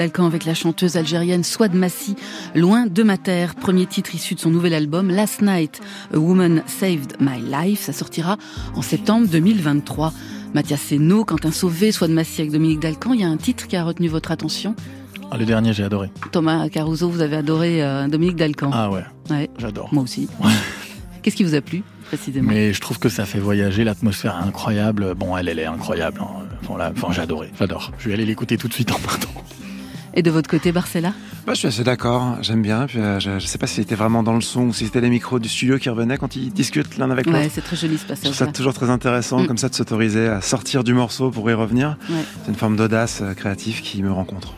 Speaker 3: Avec la chanteuse algérienne Swad Massi, Loin de ma terre, premier titre issu de son nouvel album Last Night, A Woman Saved My Life. Ça sortira en septembre 2023. Mathias Seno, Quentin Sauvé, Swad Massi avec Dominique Dalcan, il y a un titre qui a retenu votre attention
Speaker 1: ah, Le dernier, j'ai adoré.
Speaker 3: Thomas Caruso, vous avez adoré euh, Dominique Dalcan.
Speaker 1: Ah ouais, ouais. j'adore.
Speaker 3: Moi aussi. Qu'est-ce qui vous a plu précisément?
Speaker 1: Mais je trouve que ça fait voyager, l'atmosphère est incroyable. Bon, elle, elle est incroyable. Hein. Enfin, j'ai adoré, j'adore. Je vais aller l'écouter tout de suite en partant.
Speaker 3: Et de votre côté, Barcella
Speaker 4: bah, Je suis assez d'accord, j'aime bien. Euh, je ne sais pas si c'était vraiment dans le son ou si c'était les micros du studio qui revenaient quand ils discutent l'un avec l'autre.
Speaker 3: Ouais, c'est très joli ce passage. Je
Speaker 4: trouve ça toujours très intéressant, mm. comme ça, de s'autoriser à sortir du morceau pour y revenir. C'est une forme d'audace euh, créative qui me rencontre.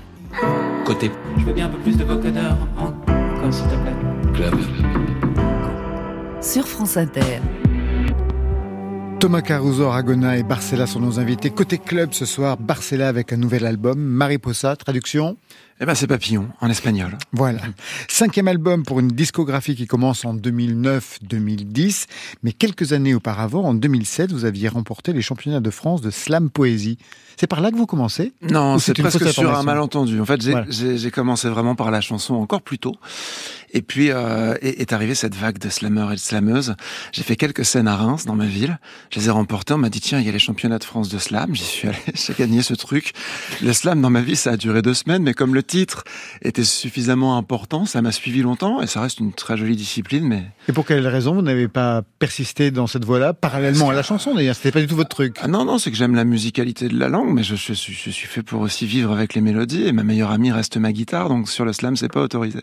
Speaker 12: Côté.
Speaker 11: Je veux bien un peu plus de vocodeur, encore s'il te plaît.
Speaker 12: Club.
Speaker 3: Sur France Inter.
Speaker 2: Thomas Caruso, Aragona et Barcella sont nos invités. Côté club ce soir, Barcella avec un nouvel album, Mariposa, traduction
Speaker 4: eh ben, c'est Papillon, en espagnol.
Speaker 2: Voilà. Cinquième album pour une discographie qui commence en 2009-2010. Mais quelques années auparavant, en 2007, vous aviez remporté les championnats de France de slam poésie. C'est par là que vous commencez?
Speaker 4: Non, c'est presque sur un malentendu. En fait, j'ai commencé vraiment par la chanson encore plus tôt. Et puis euh, est, est, arrivée cette vague de slameurs et de slameuses. J'ai fait quelques scènes à Reims, dans ma ville. Je les ai remportées. On m'a dit tiens, il y a les championnats de France de slam. J'y suis allé. J'ai gagné ce truc. Le slam dans ma vie, ça a duré deux semaines, mais comme le titre était suffisamment important, ça m'a suivi longtemps et ça reste une très jolie discipline. Mais
Speaker 2: et pour quelle raison vous n'avez pas persisté dans cette voie-là parallèlement à la chanson d'ailleurs? C'était pas du tout votre truc.
Speaker 4: Ah non non, c'est que j'aime la musicalité de la langue mais je, je, suis, je suis fait pour aussi vivre avec les mélodies et ma meilleure amie reste ma guitare, donc sur le slam, c'est pas autorisé.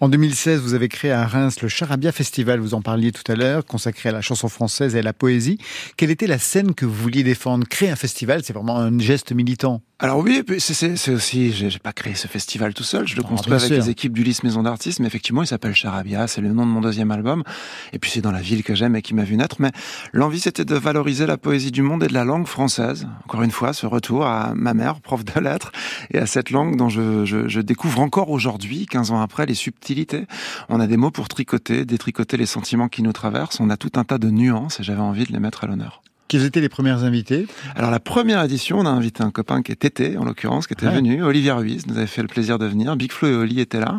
Speaker 2: En 2016, vous avez créé à Reims le Charabia Festival, vous en parliez tout à l'heure, consacré à la chanson française et à la poésie. Quelle était la scène que vous vouliez défendre? Créer un festival, c'est vraiment un geste militant.
Speaker 4: Alors oui, c'est aussi, j'ai pas créé ce festival tout seul, je le construis avec les équipes d'Ulysse Maison d'Artistes, mais effectivement, il s'appelle Charabia, c'est le nom de mon deuxième album, et puis c'est dans la ville que j'aime et qui m'a vu naître, mais l'envie c'était de valoriser la poésie du monde et de la langue française. Encore une fois, ce retour à ma mère, prof de lettres, et à cette langue dont je, je, je découvre encore aujourd'hui, 15 ans après, les subtilités. On a des mots pour tricoter, détricoter les sentiments qui nous traversent, on a tout un tas de nuances, et j'avais envie de les mettre à l'honneur.
Speaker 2: Quels étaient les premières invités?
Speaker 4: Alors la première édition, on a invité un copain qui est Tété, en l'occurrence, qui était
Speaker 2: Ouais.
Speaker 4: venu. Olivier Ruiz nous avait fait le plaisir de venir. Big Flo et Oli étaient là.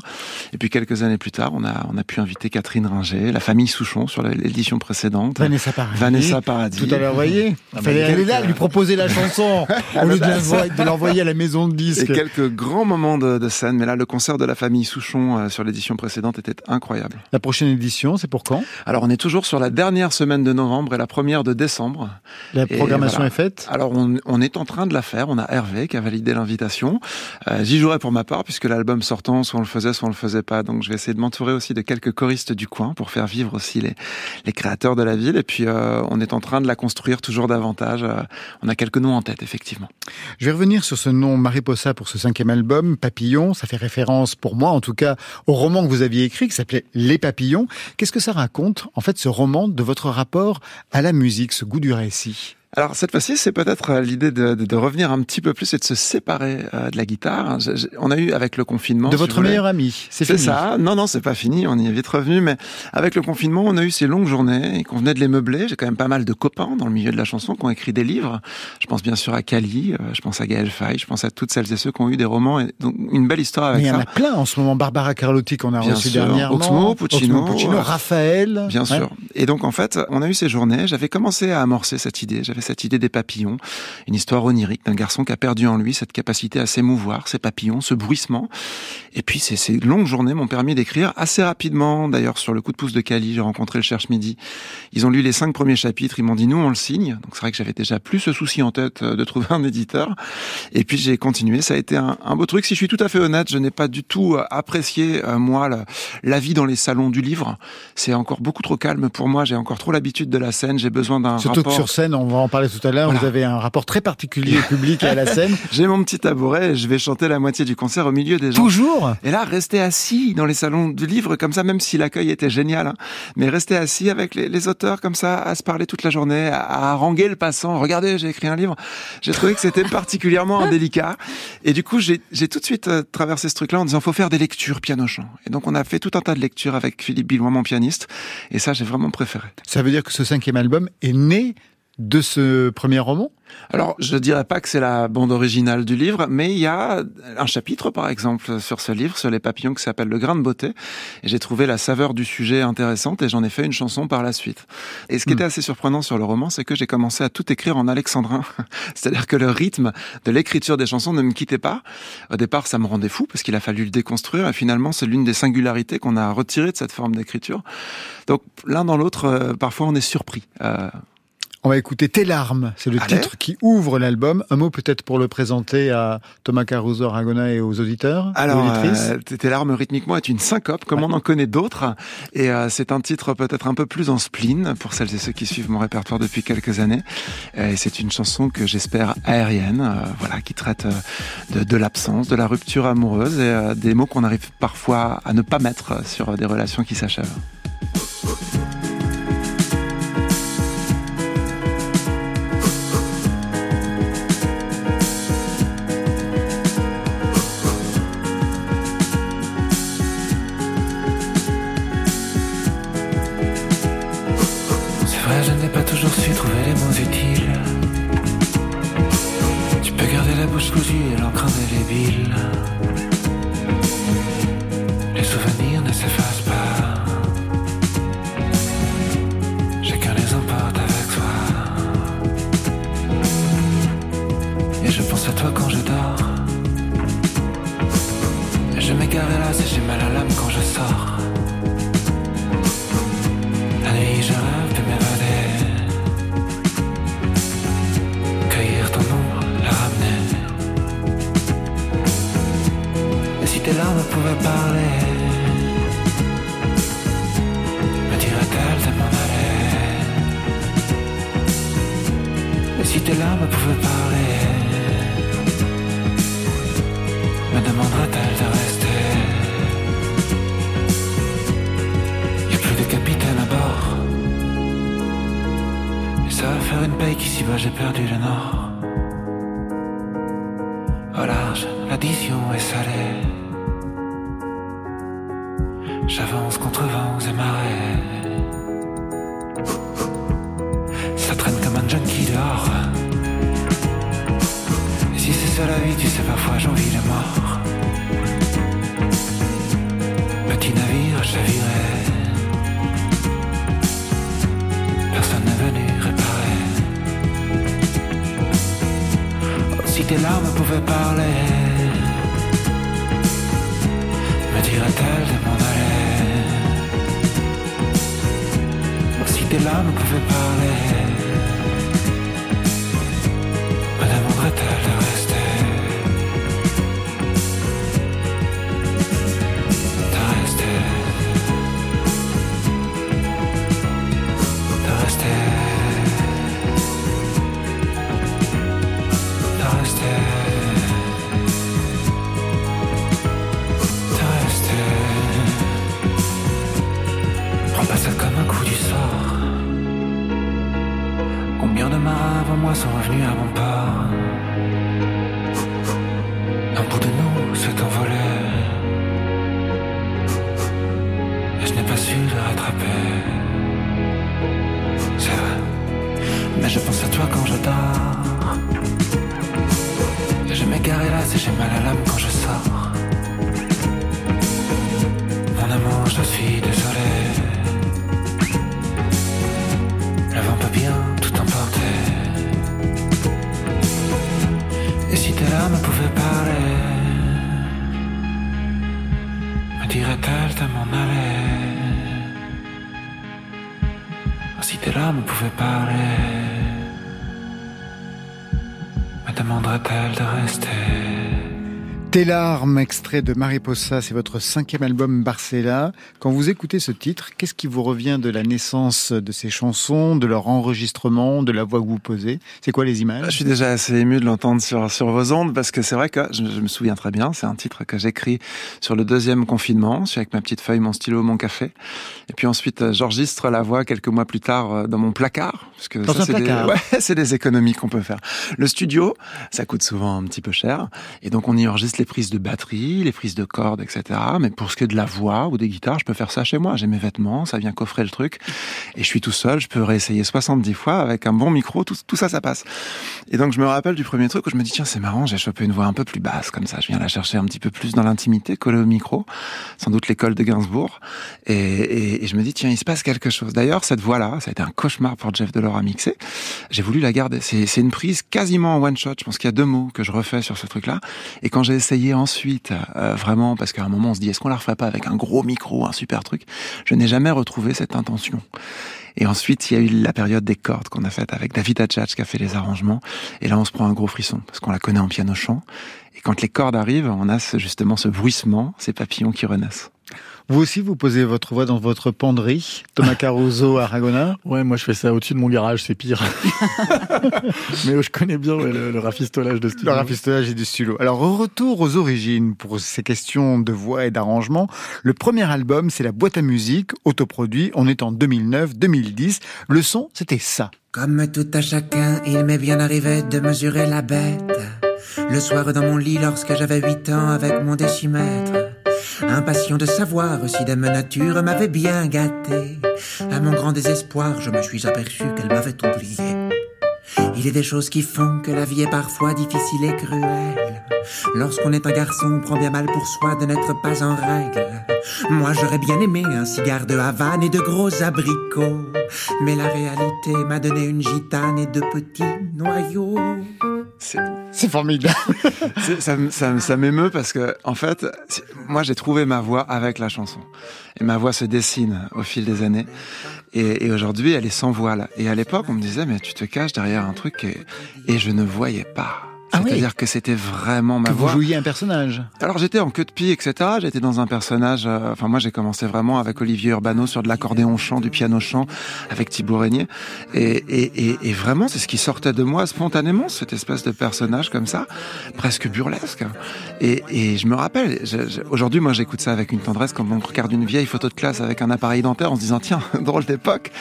Speaker 4: Et puis quelques années plus tard, on a, on a pu inviter Catherine Ringer, la famille Souchon sur l'édition précédente.
Speaker 2: Vanessa Paradis.
Speaker 4: Vanessa Paradis.
Speaker 2: Tout à l'heure, voyez
Speaker 4: Ah bah,
Speaker 2: Fallait aller là, lui proposer la chanson au lieu de l'envoyer- de l'envoyer à la maison de
Speaker 4: Et
Speaker 2: disques.
Speaker 4: quelques grands moments de, de scène. Mais là, le concert de la famille Souchon euh, sur l'édition précédente était incroyable.
Speaker 2: La prochaine édition, c'est pour quand?
Speaker 4: Alors, on est toujours sur la dernière semaine de novembre et la première de décembre.
Speaker 2: La programmation
Speaker 4: voilà.
Speaker 2: est faite
Speaker 4: Alors, on, on est en train de la faire. On a Hervé qui a validé l'invitation. Euh, J'y jouerai pour ma part, puisque l'album sortant, soit on le faisait, soit on le faisait pas. Donc, je vais essayer de m'entourer aussi de quelques choristes du coin pour faire vivre aussi les, les créateurs de la ville. Et puis, euh, on est en train de la construire toujours davantage. Euh, on a quelques noms en tête, effectivement.
Speaker 2: Je vais revenir sur ce nom Mariposa pour ce cinquième album, Papillon. Ça fait référence, pour moi en tout cas, au roman que vous aviez écrit qui s'appelait Les Papillons. Qu'est-ce que ça raconte, en fait, ce roman de votre rapport à la musique, ce goût du récit
Speaker 4: Alors cette fois-ci, c'est peut-être euh, l'idée de, de, de revenir un petit peu plus et de se séparer euh, de la guitare. Je- je- on a eu avec le confinement.
Speaker 2: De
Speaker 4: si
Speaker 2: votre meilleur ami, c'est
Speaker 4: ça. Non, non, c'est pas fini. On y est vite revenu. Mais avec le confinement, on a eu ces longues journées et qu'on venait de les meubler. J'ai quand même pas mal de copains dans le milieu de la chanson qui ont écrit des livres. Je pense bien sûr à Kali, euh, je pense à Gaël Faye, je pense à toutes celles et ceux qui ont eu des romans et donc une belle histoire
Speaker 2: Mais
Speaker 4: avec
Speaker 2: il y en
Speaker 4: ça.
Speaker 2: a plein en ce moment. Barbara Carlotti qu'on a
Speaker 4: Bien
Speaker 2: reçu
Speaker 4: sûr.
Speaker 2: dernièrement.
Speaker 4: Oxmo, Puccino,
Speaker 2: Oxmo Puccino,
Speaker 4: euh,
Speaker 2: Raphaël.
Speaker 4: Bien
Speaker 2: Ouais.
Speaker 4: sûr. Et donc en fait, on a eu ces journées. J'avais commencé à amorcer cette idée. J'avais cette idée des papillons, une histoire onirique d'un garçon qui a perdu en lui cette capacité à s'émouvoir, ces papillons, ce bruissement. Et puis ces, ces longues journées m'ont permis d'écrire assez rapidement. D'ailleurs, sur le coup de pouce de Cali, j'ai rencontré le Cherche Midi. Ils ont lu les cinq premiers chapitres. Ils m'ont dit nous on le signe. Donc c'est vrai que j'avais déjà plus ce souci en tête euh, de trouver un éditeur. Et puis j'ai continué. Ça a été un, un beau truc. Si je suis tout à fait honnête, je n'ai pas du tout euh, apprécié euh, moi la vie dans les salons du livre. C'est encore beaucoup trop calme pour moi. J'ai encore trop l'habitude de la scène. J'ai besoin d'un
Speaker 2: Surtout
Speaker 4: rapport.
Speaker 2: que sur scène, on va en parler tout à l'heure,
Speaker 4: Voilà.
Speaker 2: vous avez un rapport très particulier au public et à la scène.
Speaker 4: J'ai mon petit tabouret et je vais chanter la moitié du concert au milieu des gens.
Speaker 2: Toujours
Speaker 4: Et là, rester assis dans les salons du livre comme ça, même si l'accueil était génial, hein, mais rester assis avec les, les auteurs comme ça, à se parler toute la journée, à, à haranguer le passant. Regardez, j'ai écrit un livre. J'ai trouvé que c'était particulièrement indélicat. Et du coup, j'ai tout de suite euh, traversé ce truc-là en disant, faut faire des lectures piano-chant. Et donc, on a fait tout un tas de lectures avec Philippe Billois, mon pianiste. Et ça, j'ai vraiment préféré.
Speaker 2: Ça veut dire que ce cinquième album est né de ce premier roman?
Speaker 4: Alors, je dirais pas que c'est la bande originale du livre, mais il y a un chapitre, par exemple, sur ce livre, sur les papillons, qui s'appelle Le grain de beauté. Et j'ai trouvé la saveur du sujet intéressante et j'en ai fait une chanson par la suite. Et ce qui était assez surprenant sur le roman, c'est que j'ai commencé à tout écrire en alexandrin. C'est-à-dire que le rythme de l'écriture des chansons ne me quittait pas. Au départ, ça me rendait fou parce qu'il a fallu le déconstruire et finalement, c'est l'une des singularités qu'on a retirées de cette forme d'écriture. Donc, l'un dans l'autre, euh, parfois, on est surpris. Euh,
Speaker 2: On va écouter Tes larmes, c'est le
Speaker 4: Allez.
Speaker 2: titre qui ouvre l'album. Un mot peut-être pour le présenter à Thomas Caruso Aragona et aux auditeurs
Speaker 4: Alors, euh, Tes larmes rythmiquement est une syncope, comme on en connaît d'autres. Et euh, c'est un titre peut-être un peu plus en spleen, pour celles et ceux qui suivent mon répertoire depuis quelques années. Et c'est une chanson que j'espère aérienne, euh, voilà, qui traite euh, de, de l'absence, de la rupture amoureuse et des mots qu'on arrive parfois à ne pas mettre sur des relations qui s'achèvent.
Speaker 11: Qu'ici bas j'ai perdu
Speaker 14: tes larmes pouvaient parler, me dirait-elle de m'en aller. Si tes larmes pouvaient parler, me demanderait-elle de rester? Avant moi sont revenus à bon port Un bout de nous s'est envolé. Et je n'ai pas su le rattraper. C'est vrai. Mais je pense à toi quand je dors. Et je m'égare hélas et j'ai mal à l'âme quand je sors. Mon amour, je suis désolé. Tes larmes,
Speaker 2: extrait de Mariposa, c'est votre cinquième album Barcella. Quand vous écoutez ce titre, qu'est-ce qui vous revient de la naissance de ces chansons, de leur enregistrement, de la voix que vous posez? C'est quoi les images?
Speaker 4: Je suis déjà assez ému de l'entendre sur, sur vos ondes parce que c'est vrai que je, je me souviens très bien, c'est un titre que j'écris sur le deuxième confinement. Je suis avec ma petite feuille, mon stylo, mon café. Et puis ensuite, euh, j'enregistre la voix quelques mois plus tard euh, dans mon placard. Parce que
Speaker 2: Dans
Speaker 4: ça,
Speaker 2: un
Speaker 4: c'est des,
Speaker 2: placard
Speaker 4: ouais, c'est des économies qu'on peut faire. Le studio, ça coûte souvent un petit peu cher. Et donc on y enregistre les prises de batterie, les prises de cordes, etc. Mais pour ce qui est de la voix ou des guitares, je peux faire ça chez moi. J'ai mes vêtements, ça vient coffrer le truc. Et je suis tout seul, je peux réessayer 70 fois avec un bon micro, tout, ça, ça passe. Et donc je me rappelle du premier truc où je me dis, tiens, c'est marrant, j'ai chopé une voix un peu plus basse, comme ça. Je viens la chercher un petit peu plus dans l'intimité, collée au micro. Sans doute l'école de Gainsbourg. Et, je me dis, tiens, il se passe quelque chose. D'ailleurs, cette voix-là, ça a été un cauchemar pour Jeff Delors à mixer. J'ai voulu la garder. C'est une prise quasiment en one shot. Je pense qu'il y a deux mots que je refais sur ce truc-là. Et quand j'ai essayé ensuite, euh, vraiment, parce qu'à un moment on se dit, est-ce qu'on la referait pas avec un gros micro, un super truc? Je n'ai jamais retrouvé cette intention. Et ensuite, il y a eu la période des cordes qu'on a faite avec David Hatchach qui a fait les arrangements. Et là, on se prend un gros frisson parce qu'on la connaît en piano chant. Et quand les cordes arrivent, on a justement ce bruissement, ces papillons qui renaissent.
Speaker 2: Vous aussi, vous posez votre voix dans votre penderie, Thomas Caruso, Aragona
Speaker 1: Ouais, moi je fais ça au-dessus de mon garage, c'est pire. Mais je connais bien ouais, le, le rafistolage de studio.
Speaker 2: Le rafistolage et du stylo. Alors, retour aux origines pour ces questions de voix et d'arrangement. Le premier album, c'est la boîte à musique, autoproduit. On est en 2009-2010. Le son, c'était ça.
Speaker 15: Comme tout à chacun, il m'est bien arrivé de mesurer la bête. Le soir dans mon lit lorsque j'avais 8 ans avec mon décimètre. Impatient de savoir si Dame Nature m'avait bien gâté. À mon grand désespoir, je me suis aperçu qu'elle m'avait oublié. Il est des choses qui font que la vie est parfois difficile et cruelle. Lorsqu'on est un garçon, on prend bien mal pour soi de n'être pas en règle. Moi, j'aurais bien aimé un cigare de Havane et de gros abricots. Mais la réalité m'a donné une gitane et de petits noyaux.
Speaker 2: C'est formidable.
Speaker 4: Ça, ça, ça m'émeut parce que, en fait, moi j'ai trouvé ma voix avec la chanson. Et ma voix se dessine au fil des années. Et, et aujourd'hui, elle est sans voile. Et à l'époque, on me disait, mais tu te caches derrière un truc et, et je ne voyais pas.
Speaker 2: Ah oui.
Speaker 4: C'est-à-dire que c'était vraiment ma
Speaker 2: Que vous jouiez un personnage.
Speaker 4: Alors j'étais en queue de pie, etc. J'étais dans un personnage. euh, Enfin moi j'ai commencé vraiment avec Olivier Urbano sur de l'accordéon chant, du piano chant, avec Thibaut Régnier. Et, et, et, et vraiment c'est ce qui sortait de moi spontanément, cette espèce de personnage comme ça, presque burlesque. Et, et je me rappelle. Aujourd'hui moi j'écoute ça avec une tendresse quand on regarde une vieille photo de classe avec un appareil dentaire en se disant tiens drôle d'époque.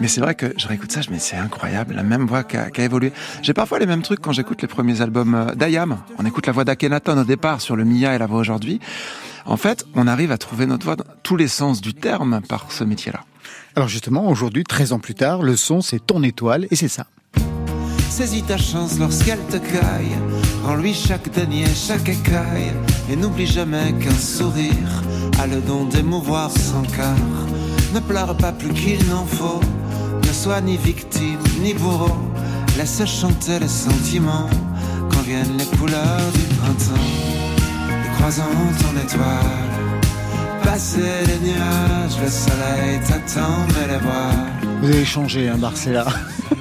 Speaker 4: Mais c'est vrai que je réécoute ça, je me dis c'est incroyable, la même voix qui a, qui a évolué. J'ai parfois les mêmes trucs quand j'écoute les premiers albums euh, d'Ayam. On écoute la voix d'Akhenaton au départ sur le Mia et la voix aujourd'hui. En fait, on arrive à trouver notre voix dans tous les sens du terme par ce métier-là.
Speaker 2: Alors justement, aujourd'hui, 13 ans plus tard, le son, c'est ton étoile et c'est ça.
Speaker 14: Saisis ta chance lorsqu'elle te caille. Rends-lui chaque denier, chaque écaille. Et n'oublie jamais qu'un sourire a le don d'émouvoir son cœur. Ne pleure pas plus qu'il n'en faut. Ne sois ni victime ni bourreau. Laisse chanter les sentiments quand viennent les couleurs du printemps. Et croisant ton étoile, passer les nuages, le soleil t'attend, mais les voiles.
Speaker 2: Vous avez changé, hein, Marcella.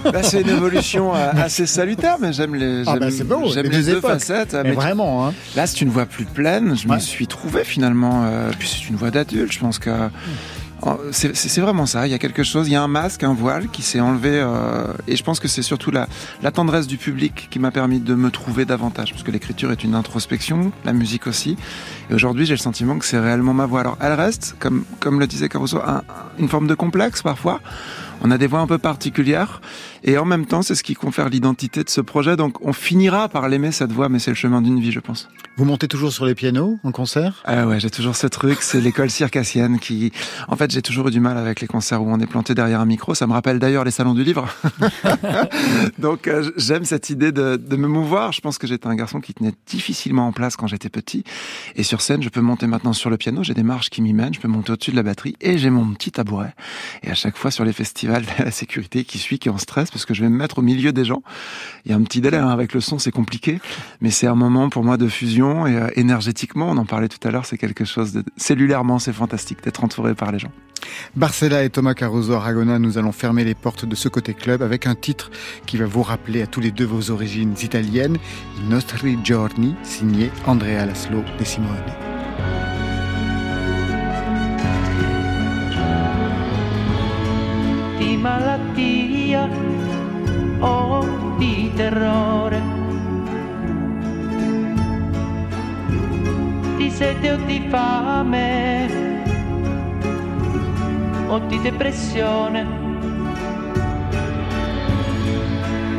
Speaker 4: Bah, c'est une évolution euh, assez salutaire, mais j'aime les,
Speaker 2: Ah, bah, les
Speaker 4: les,
Speaker 2: deux époques.
Speaker 4: facettes.
Speaker 2: Mais vraiment, hein.
Speaker 4: Là, c'est une voix plus pleine. Je
Speaker 2: Ouais.
Speaker 4: me suis trouvé finalement. euh, puis c'est une voix d'adulte. Je pense que oh, c'est vraiment ça. Il y a quelque chose. Il y a un masque, un voile qui s'est enlevé. euh, et je pense que c'est surtout la, la tendresse du public qui m'a permis de me trouver davantage. Parce que l'écriture est une introspection, la musique aussi. Et aujourd'hui, j'ai le sentiment que c'est réellement ma voix. Alors, elle reste, comme, comme le disait Caruso, un- une forme de complexe parfois. On a des voix un peu particulières et en même temps, c'est ce qui confère l'identité de ce projet. Donc, on finira par l'aimer cette voix, mais c'est le chemin d'une vie, je pense.
Speaker 2: Vous montez toujours sur les pianos en concert?
Speaker 4: Ah ouais, j'ai toujours ce truc, c'est l'école circassienne qui, en fait, j'ai toujours eu du mal avec les concerts où on est planté derrière un micro. Ça me rappelle d'ailleurs les salons du livre. Donc euh, j'aime cette idée de, de me mouvoir. Je pense que j'étais un garçon qui tenait difficilement en place quand j'étais petit. Et sur scène, je peux monter maintenant sur le piano. J'ai des marches qui m'y mènent. Je peux monter au-dessus de la batterie et j'ai mon petit tabouret. Et à chaque fois sur les festivals, la sécurité qui suit, qui est en stress parce que je vais me mettre au milieu des gens. Il y a un petit délai hein, avec le son, c'est compliqué, mais c'est un moment pour moi de fusion et euh, énergétiquement, on en parlait tout à l'heure, c'est quelque chose de cellulairement, c'est fantastique d'être entouré par les gens.
Speaker 2: Barcella et Thomas Caruso Aragona, nous allons fermer les portes de ce côté club avec un titre qui va vous rappeler à tous les deux vos origines italiennes, I nostri giorni, signé Andrea Laszlo de Simone.
Speaker 16: di malattia o di terrore, di sete o di fame o di depressione,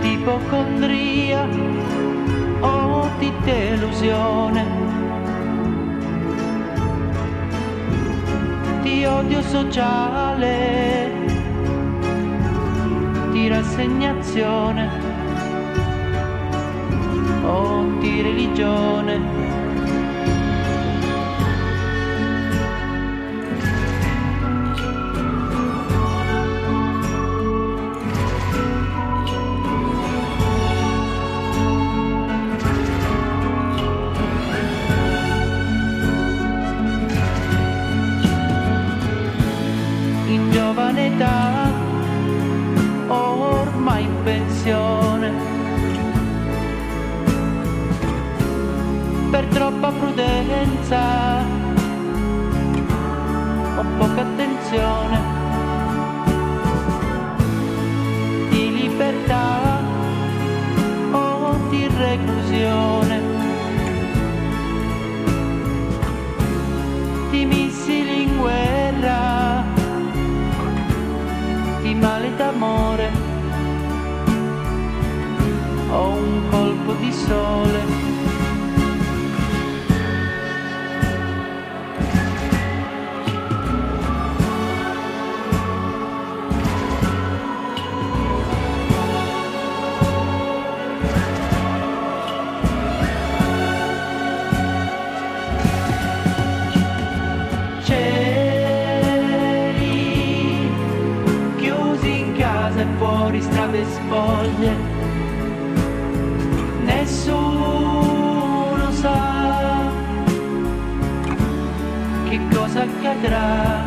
Speaker 16: di ipocondria o di delusione, di odio sociale rassegnazione o di religione. Giovane età troppa prudenza o poca attenzione di libertà o di reclusione. Di missili in guerra di male d'amore o un colpo di sole. Spoglie. Nessuno sa che cosa accadrà.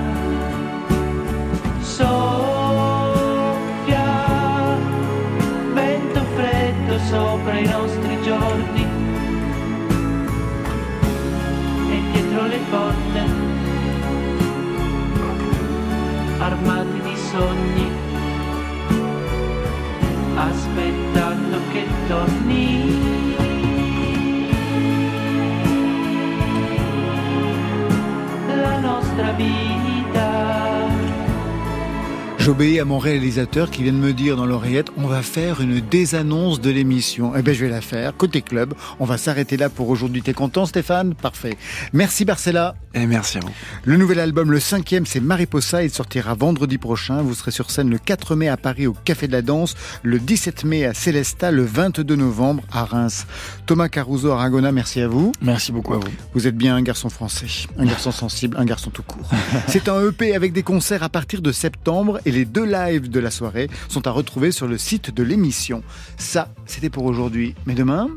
Speaker 16: Soffia vento freddo sopra i nostri giorni e dietro le porte armati La nostra vita.
Speaker 2: J'obéis à mon réalisateur qui vient de me dire dans l'oreillette, on va faire une désannonce de l'émission. Eh ben, je vais la faire. Côté club, on va s'arrêter là pour aujourd'hui. T'es content, Stéphane? Parfait. Merci, Barcella.
Speaker 4: Et merci à vous.
Speaker 2: Le nouvel album, le cinquième, c'est Mariposa. Il sortira vendredi prochain. Vous serez sur scène le 4 mai à Paris au Café de la Danse, le 17 mai à Célesta, le 22 novembre à Reims. Thomas Caruso Aragona, merci à vous.
Speaker 1: Merci beaucoup à vous.
Speaker 2: Vous êtes bien un garçon français, un garçon sensible, un garçon tout court. C'est un EP avec des concerts à partir de septembre et les deux lives de la soirée sont à retrouver sur le site de l'émission. Ça, c'était pour aujourd'hui. Mais demain...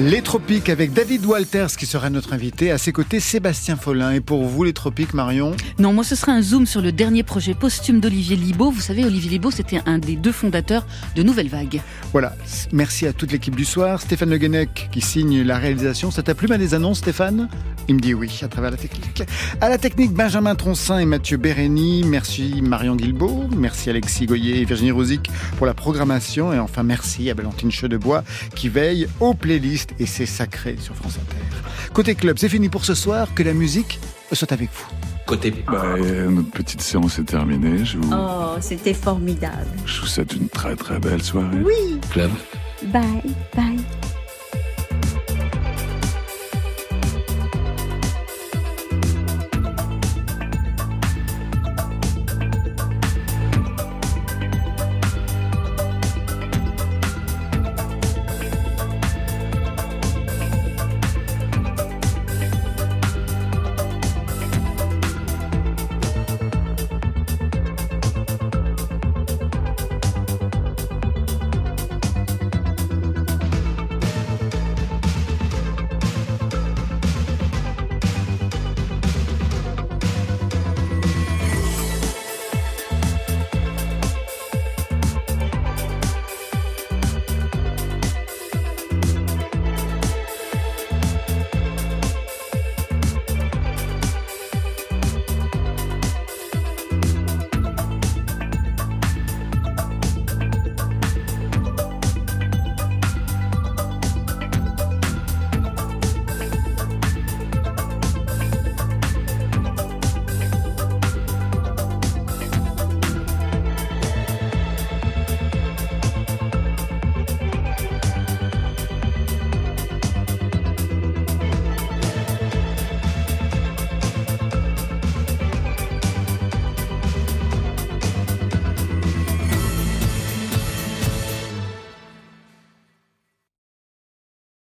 Speaker 2: Les Tropiques avec David Walters qui sera notre invité. À ses côtés, Sébastien Follin. Et pour vous, les Tropiques, Marion?
Speaker 3: Non, moi, ce sera un zoom sur le dernier projet posthume d'Olivier Libaud. Vous savez, Olivier Libaud, c'était un des deux fondateurs de Nouvelle Vague.
Speaker 2: Voilà. Merci à toute l'équipe du soir. Stéphane Le Guenec qui signe la réalisation. Ça t'a plu, ma des annonces, Stéphane? Il me dit oui, à travers la technique. À la technique, Benjamin Troncin et Mathieu Bérény. Merci Marion Guilbault. Merci Alexis Goyer et Virginie Rosic pour la programmation. Et enfin, merci à Valentine Chedebois qui veille aux playlists et c'est sacré sur France Inter. Côté club, c'est fini pour ce soir. Que la musique soit avec vous.
Speaker 12: Côté.
Speaker 17: Bah, notre petite séance est terminée. Je vous,
Speaker 18: Oh, c'était formidable.
Speaker 17: je vous souhaite une très très belle soirée.
Speaker 18: Oui.
Speaker 12: Club.
Speaker 18: Bye, bye.